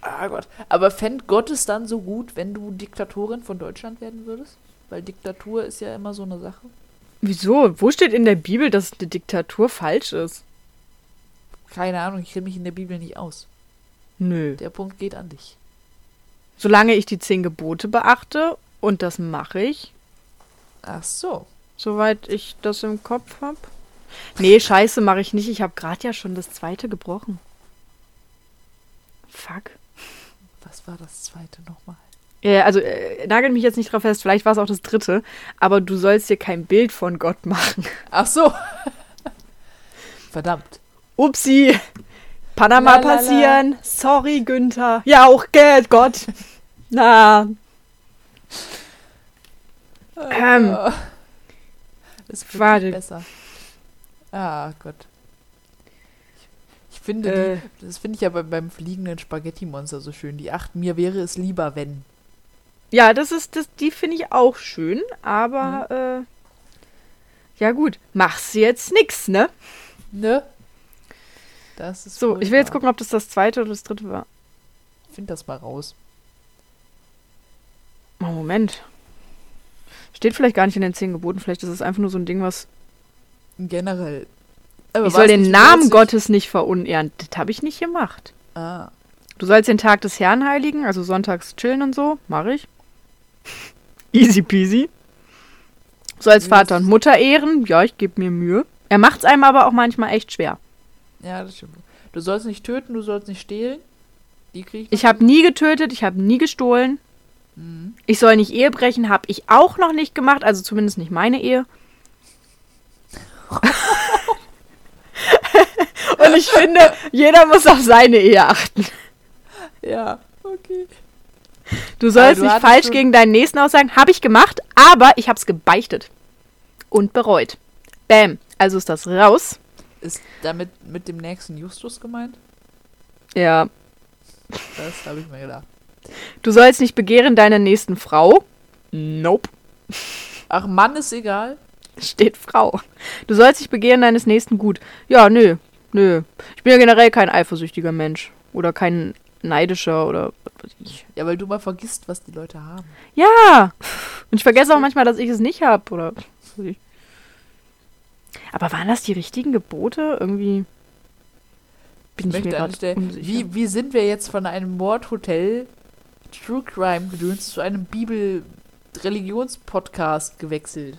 Ah Gott. Aber fänd Gott es dann so gut, wenn du Diktatorin von Deutschland werden würdest? Weil Diktatur ist ja immer so eine Sache. Wieso? Wo steht in der Bibel, dass eine Diktatur falsch ist? Keine Ahnung, ich kenne mich in der Bibel nicht aus. Nö. Der Punkt geht an dich. Solange ich die zehn Gebote beachte, und das mache ich, Ach so. soweit ich das im Kopf habe. Nee, scheiße, mache ich nicht. Ich habe gerade ja schon das zweite gebrochen. Fuck. Was war das zweite nochmal? Ja, also äh, nagel mich jetzt nicht drauf fest, vielleicht war es auch das dritte, aber du sollst dir kein Bild von Gott machen. Ach so. (laughs) Verdammt. Upsi. Panama La, la, la. passieren. Sorry, Günther. Ja, auch Geld, Gott. (laughs) Na, Ähm. Es wird Warte. besser. Ah Gott. Ich, ich finde, Äh. die, das finde ich ja beim, beim fliegenden Spaghetti-Monster so schön. Die acht, mir wäre es lieber, wenn. ja, das ist, das, die finde ich auch schön, aber, äh, ja gut, machst du jetzt nix, ne? Ne? Das ist So, ich will jetzt wahr. gucken, ob das das zweite oder das dritte war. Find das mal raus. Oh, Moment. Steht vielleicht gar nicht in den zehn Geboten, vielleicht ist es einfach nur so ein Ding, was. Generell. Aber Ich soll den Namen Gottes nicht verunehren. Das habe ich nicht gemacht. Ah. Du sollst den Tag des Herrn heiligen, also sonntags chillen und so. Mache ich. (laughs) Easy peasy. Du sollst Ja, Vater und Mutter ehren. Ja, ich gebe mir Mühe. Er macht es einem aber auch manchmal echt schwer. Ja, das stimmt. Du sollst nicht töten, du sollst nicht stehlen. Die krieg Ich habe nie getötet, ich habe nie gestohlen. Ich soll nicht Ehe brechen, habe ich auch noch nicht gemacht, also zumindest nicht meine Ehe. (laughs) Und ich finde, jeder muss auf seine Ehe achten. Ja, okay. Du sollst du nicht falsch schon- gegen deinen Nächsten aussagen. Habe ich gemacht, aber ich habe es gebeichtet. Und bereut. Bam. Also ist das raus. Ist damit mit dem nächsten Justus gemeint? Ja. Das habe ich mir gedacht. Du sollst nicht begehren deiner nächsten Frau. Nope. Ach, Mann ist egal. Steht Frau. Du sollst nicht begehren deines nächsten Gut. Ja, nö. Nö. Ich bin ja generell kein eifersüchtiger Mensch. Oder kein neidischer oder was weiß ich. Ja, weil du mal vergisst, was die Leute haben. Ja. Und ich vergesse auch manchmal, dass ich es nicht habe. Oder. was weiß ich. Aber waren das die richtigen Gebote? Irgendwie. Bin ich, Ich mir gerade unsicher. wie, wie sind wir jetzt von einem Mordhotel True Crime gedöns zu einem Bibel-Religions-Podcast gewechselt?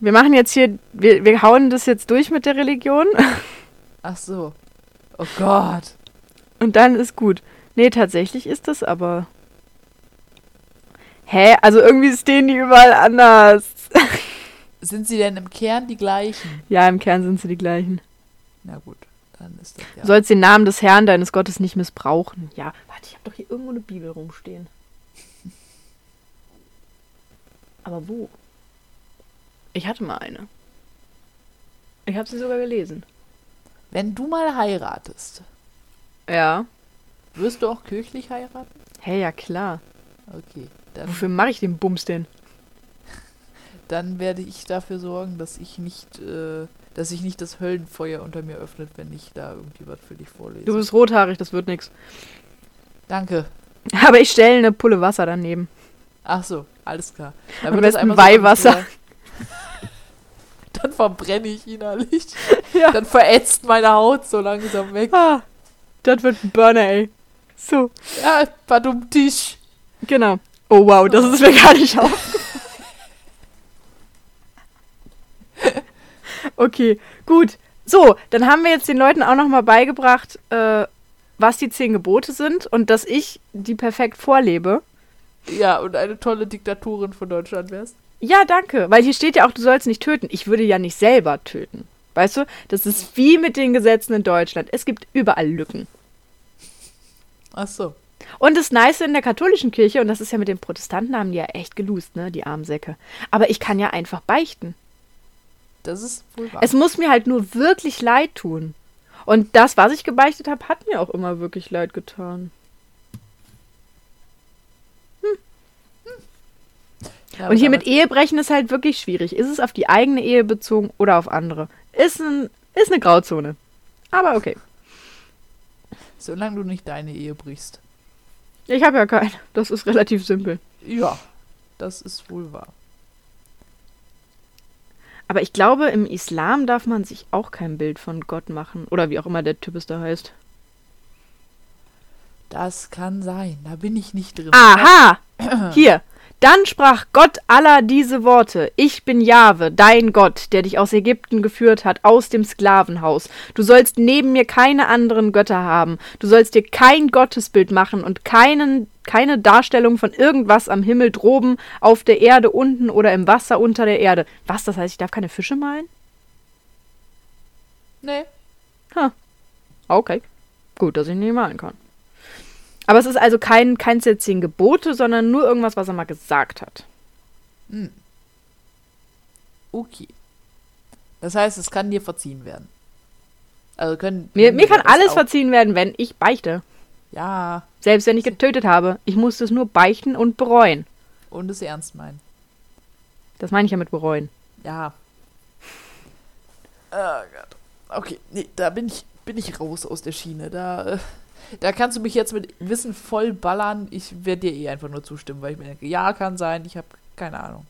Wir machen jetzt hier. Wir, wir hauen das jetzt durch mit der Religion. (laughs) Ach so. Oh Gott. Und dann ist gut. Nee, tatsächlich ist das aber. Hä? Also irgendwie stehen die überall anders. (laughs) Sind sie denn im Kern die gleichen? Ja, im Kern sind sie die gleichen. Na gut, dann ist das ja. Du sollst den Namen des Herrn deines Gottes nicht missbrauchen. Ja, warte, ich habe doch hier irgendwo eine Bibel rumstehen. Aber wo? Ich hatte mal eine. Ich habe sie sogar gelesen. Wenn du mal heiratest, Ja. wirst du auch kirchlich heiraten? Hey, ja klar. Okay. Wofür mache ich den Bums denn? Dann werde ich dafür sorgen, dass ich nicht, äh, dass sich nicht das Höllenfeuer unter mir öffnet, wenn ich da irgendwie was für dich vorlese. Du bist rothaarig, das wird nix. Danke. Aber ich stelle eine Pulle Wasser daneben. Ach so, alles klar. Dann Am wird das besten so Weihwasser. von- (laughs) Dann verbrenne ich innerlich. (laughs) Ja. Dann verätzt meine Haut so langsam weg. Ah, das wird ein Burner, ey. So, Ja, verdammt Tisch. genau. Oh wow, das ist mir gar nicht aufgefallen. Okay, gut. So, dann haben wir jetzt den Leuten auch nochmal beigebracht, äh, was die zehn Gebote sind und dass ich die perfekt vorlebe. Ja, und eine tolle Diktatorin von Deutschland wärst. Ja, danke. Weil hier steht ja auch, du sollst nicht töten. Ich würde ja nicht selber töten. Weißt du? Das ist wie mit den Gesetzen in Deutschland. Es gibt überall Lücken. Ach so. Und das Nice in der katholischen Kirche, und das ist ja mit den Protestanten, haben die ja echt gelust, ne, die armen Säcke. Aber ich kann ja einfach beichten. Das ist wohl wahr. Es muss mir halt nur wirklich leid tun. Und das, was ich gebeichtet habe, hat mir auch immer wirklich leid getan. Ja, Und hier mit Ehebrechen ist halt wirklich schwierig. Ist es auf die eigene Ehe bezogen oder auf andere? Ist, ein, ist eine Grauzone. Aber okay. Solange du nicht deine Ehe brichst. Ich habe ja keine. Das ist relativ simpel. Ja, das ist wohl wahr. Aber ich glaube, im Islam darf man sich auch kein Bild von Gott machen. Oder wie auch immer der Typ es da heißt. Das kann sein. Da bin ich nicht drin. Aha! (clears throat) Hier. Dann sprach Gott aller diese Worte. Ich bin Jahwe, dein Gott, der dich aus Ägypten geführt hat, aus dem Sklavenhaus. Du sollst neben mir keine anderen Götter haben. Du sollst dir kein Gottesbild machen und keinen, keine Darstellung von irgendwas am Himmel droben, auf der Erde unten oder im Wasser unter der Erde. Was, das heißt, ich darf keine Fische malen? Nee. Okay. Gut, dass ich nicht malen kann. Aber es ist also kein, keins der zehn Gebote, sondern nur irgendwas, was er mal gesagt hat. Hm. Okay. Das heißt, es kann dir verziehen werden. Also können. Mir, mir kann alles verziehen werden, wenn ich beichte. Ja, Selbst wenn ich getötet habe. Ich muss es nur beichten und bereuen. und es ernst meinen. Das meine ich ja mit bereuen. Ja. Oh Gott. Okay, nee, da bin ich, bin ich raus aus der Schiene. Da, äh, da kannst du mich jetzt mit Wissen voll ballern. Ich werde dir eh einfach nur zustimmen, weil ich mir denke, ja, kann sein, ich habe keine Ahnung.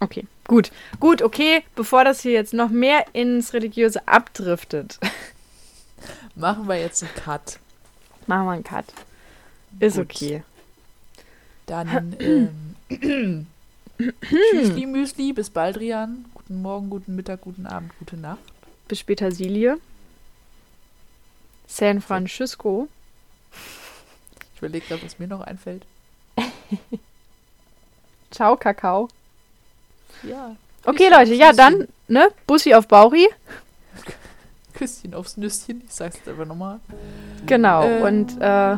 Okay, gut. Gut, okay, bevor das hier jetzt noch mehr ins Religiöse abdriftet, (laughs) Machen wir jetzt einen Cut. machen wir einen Cut. Ist Gut. okay. Dann, ähm, (clears throat) Tschüssli Müsli, bis bald, Rian. Guten Morgen, guten Mittag, guten Abend, gute Nacht. Bis später, Silie. San Francisco. Ich überlege gerade, was mir noch einfällt. (laughs) Ciao, Kakao. Ja. Okay, Leute, ja, dann, ne? Bussi auf Bauri. Küsschen aufs Nüsschen. Ich sag's jetzt einfach nochmal. Genau. Äh. Und äh,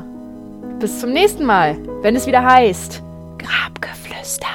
bis zum nächsten Mal, wenn es wieder heißt Grabgeflüster.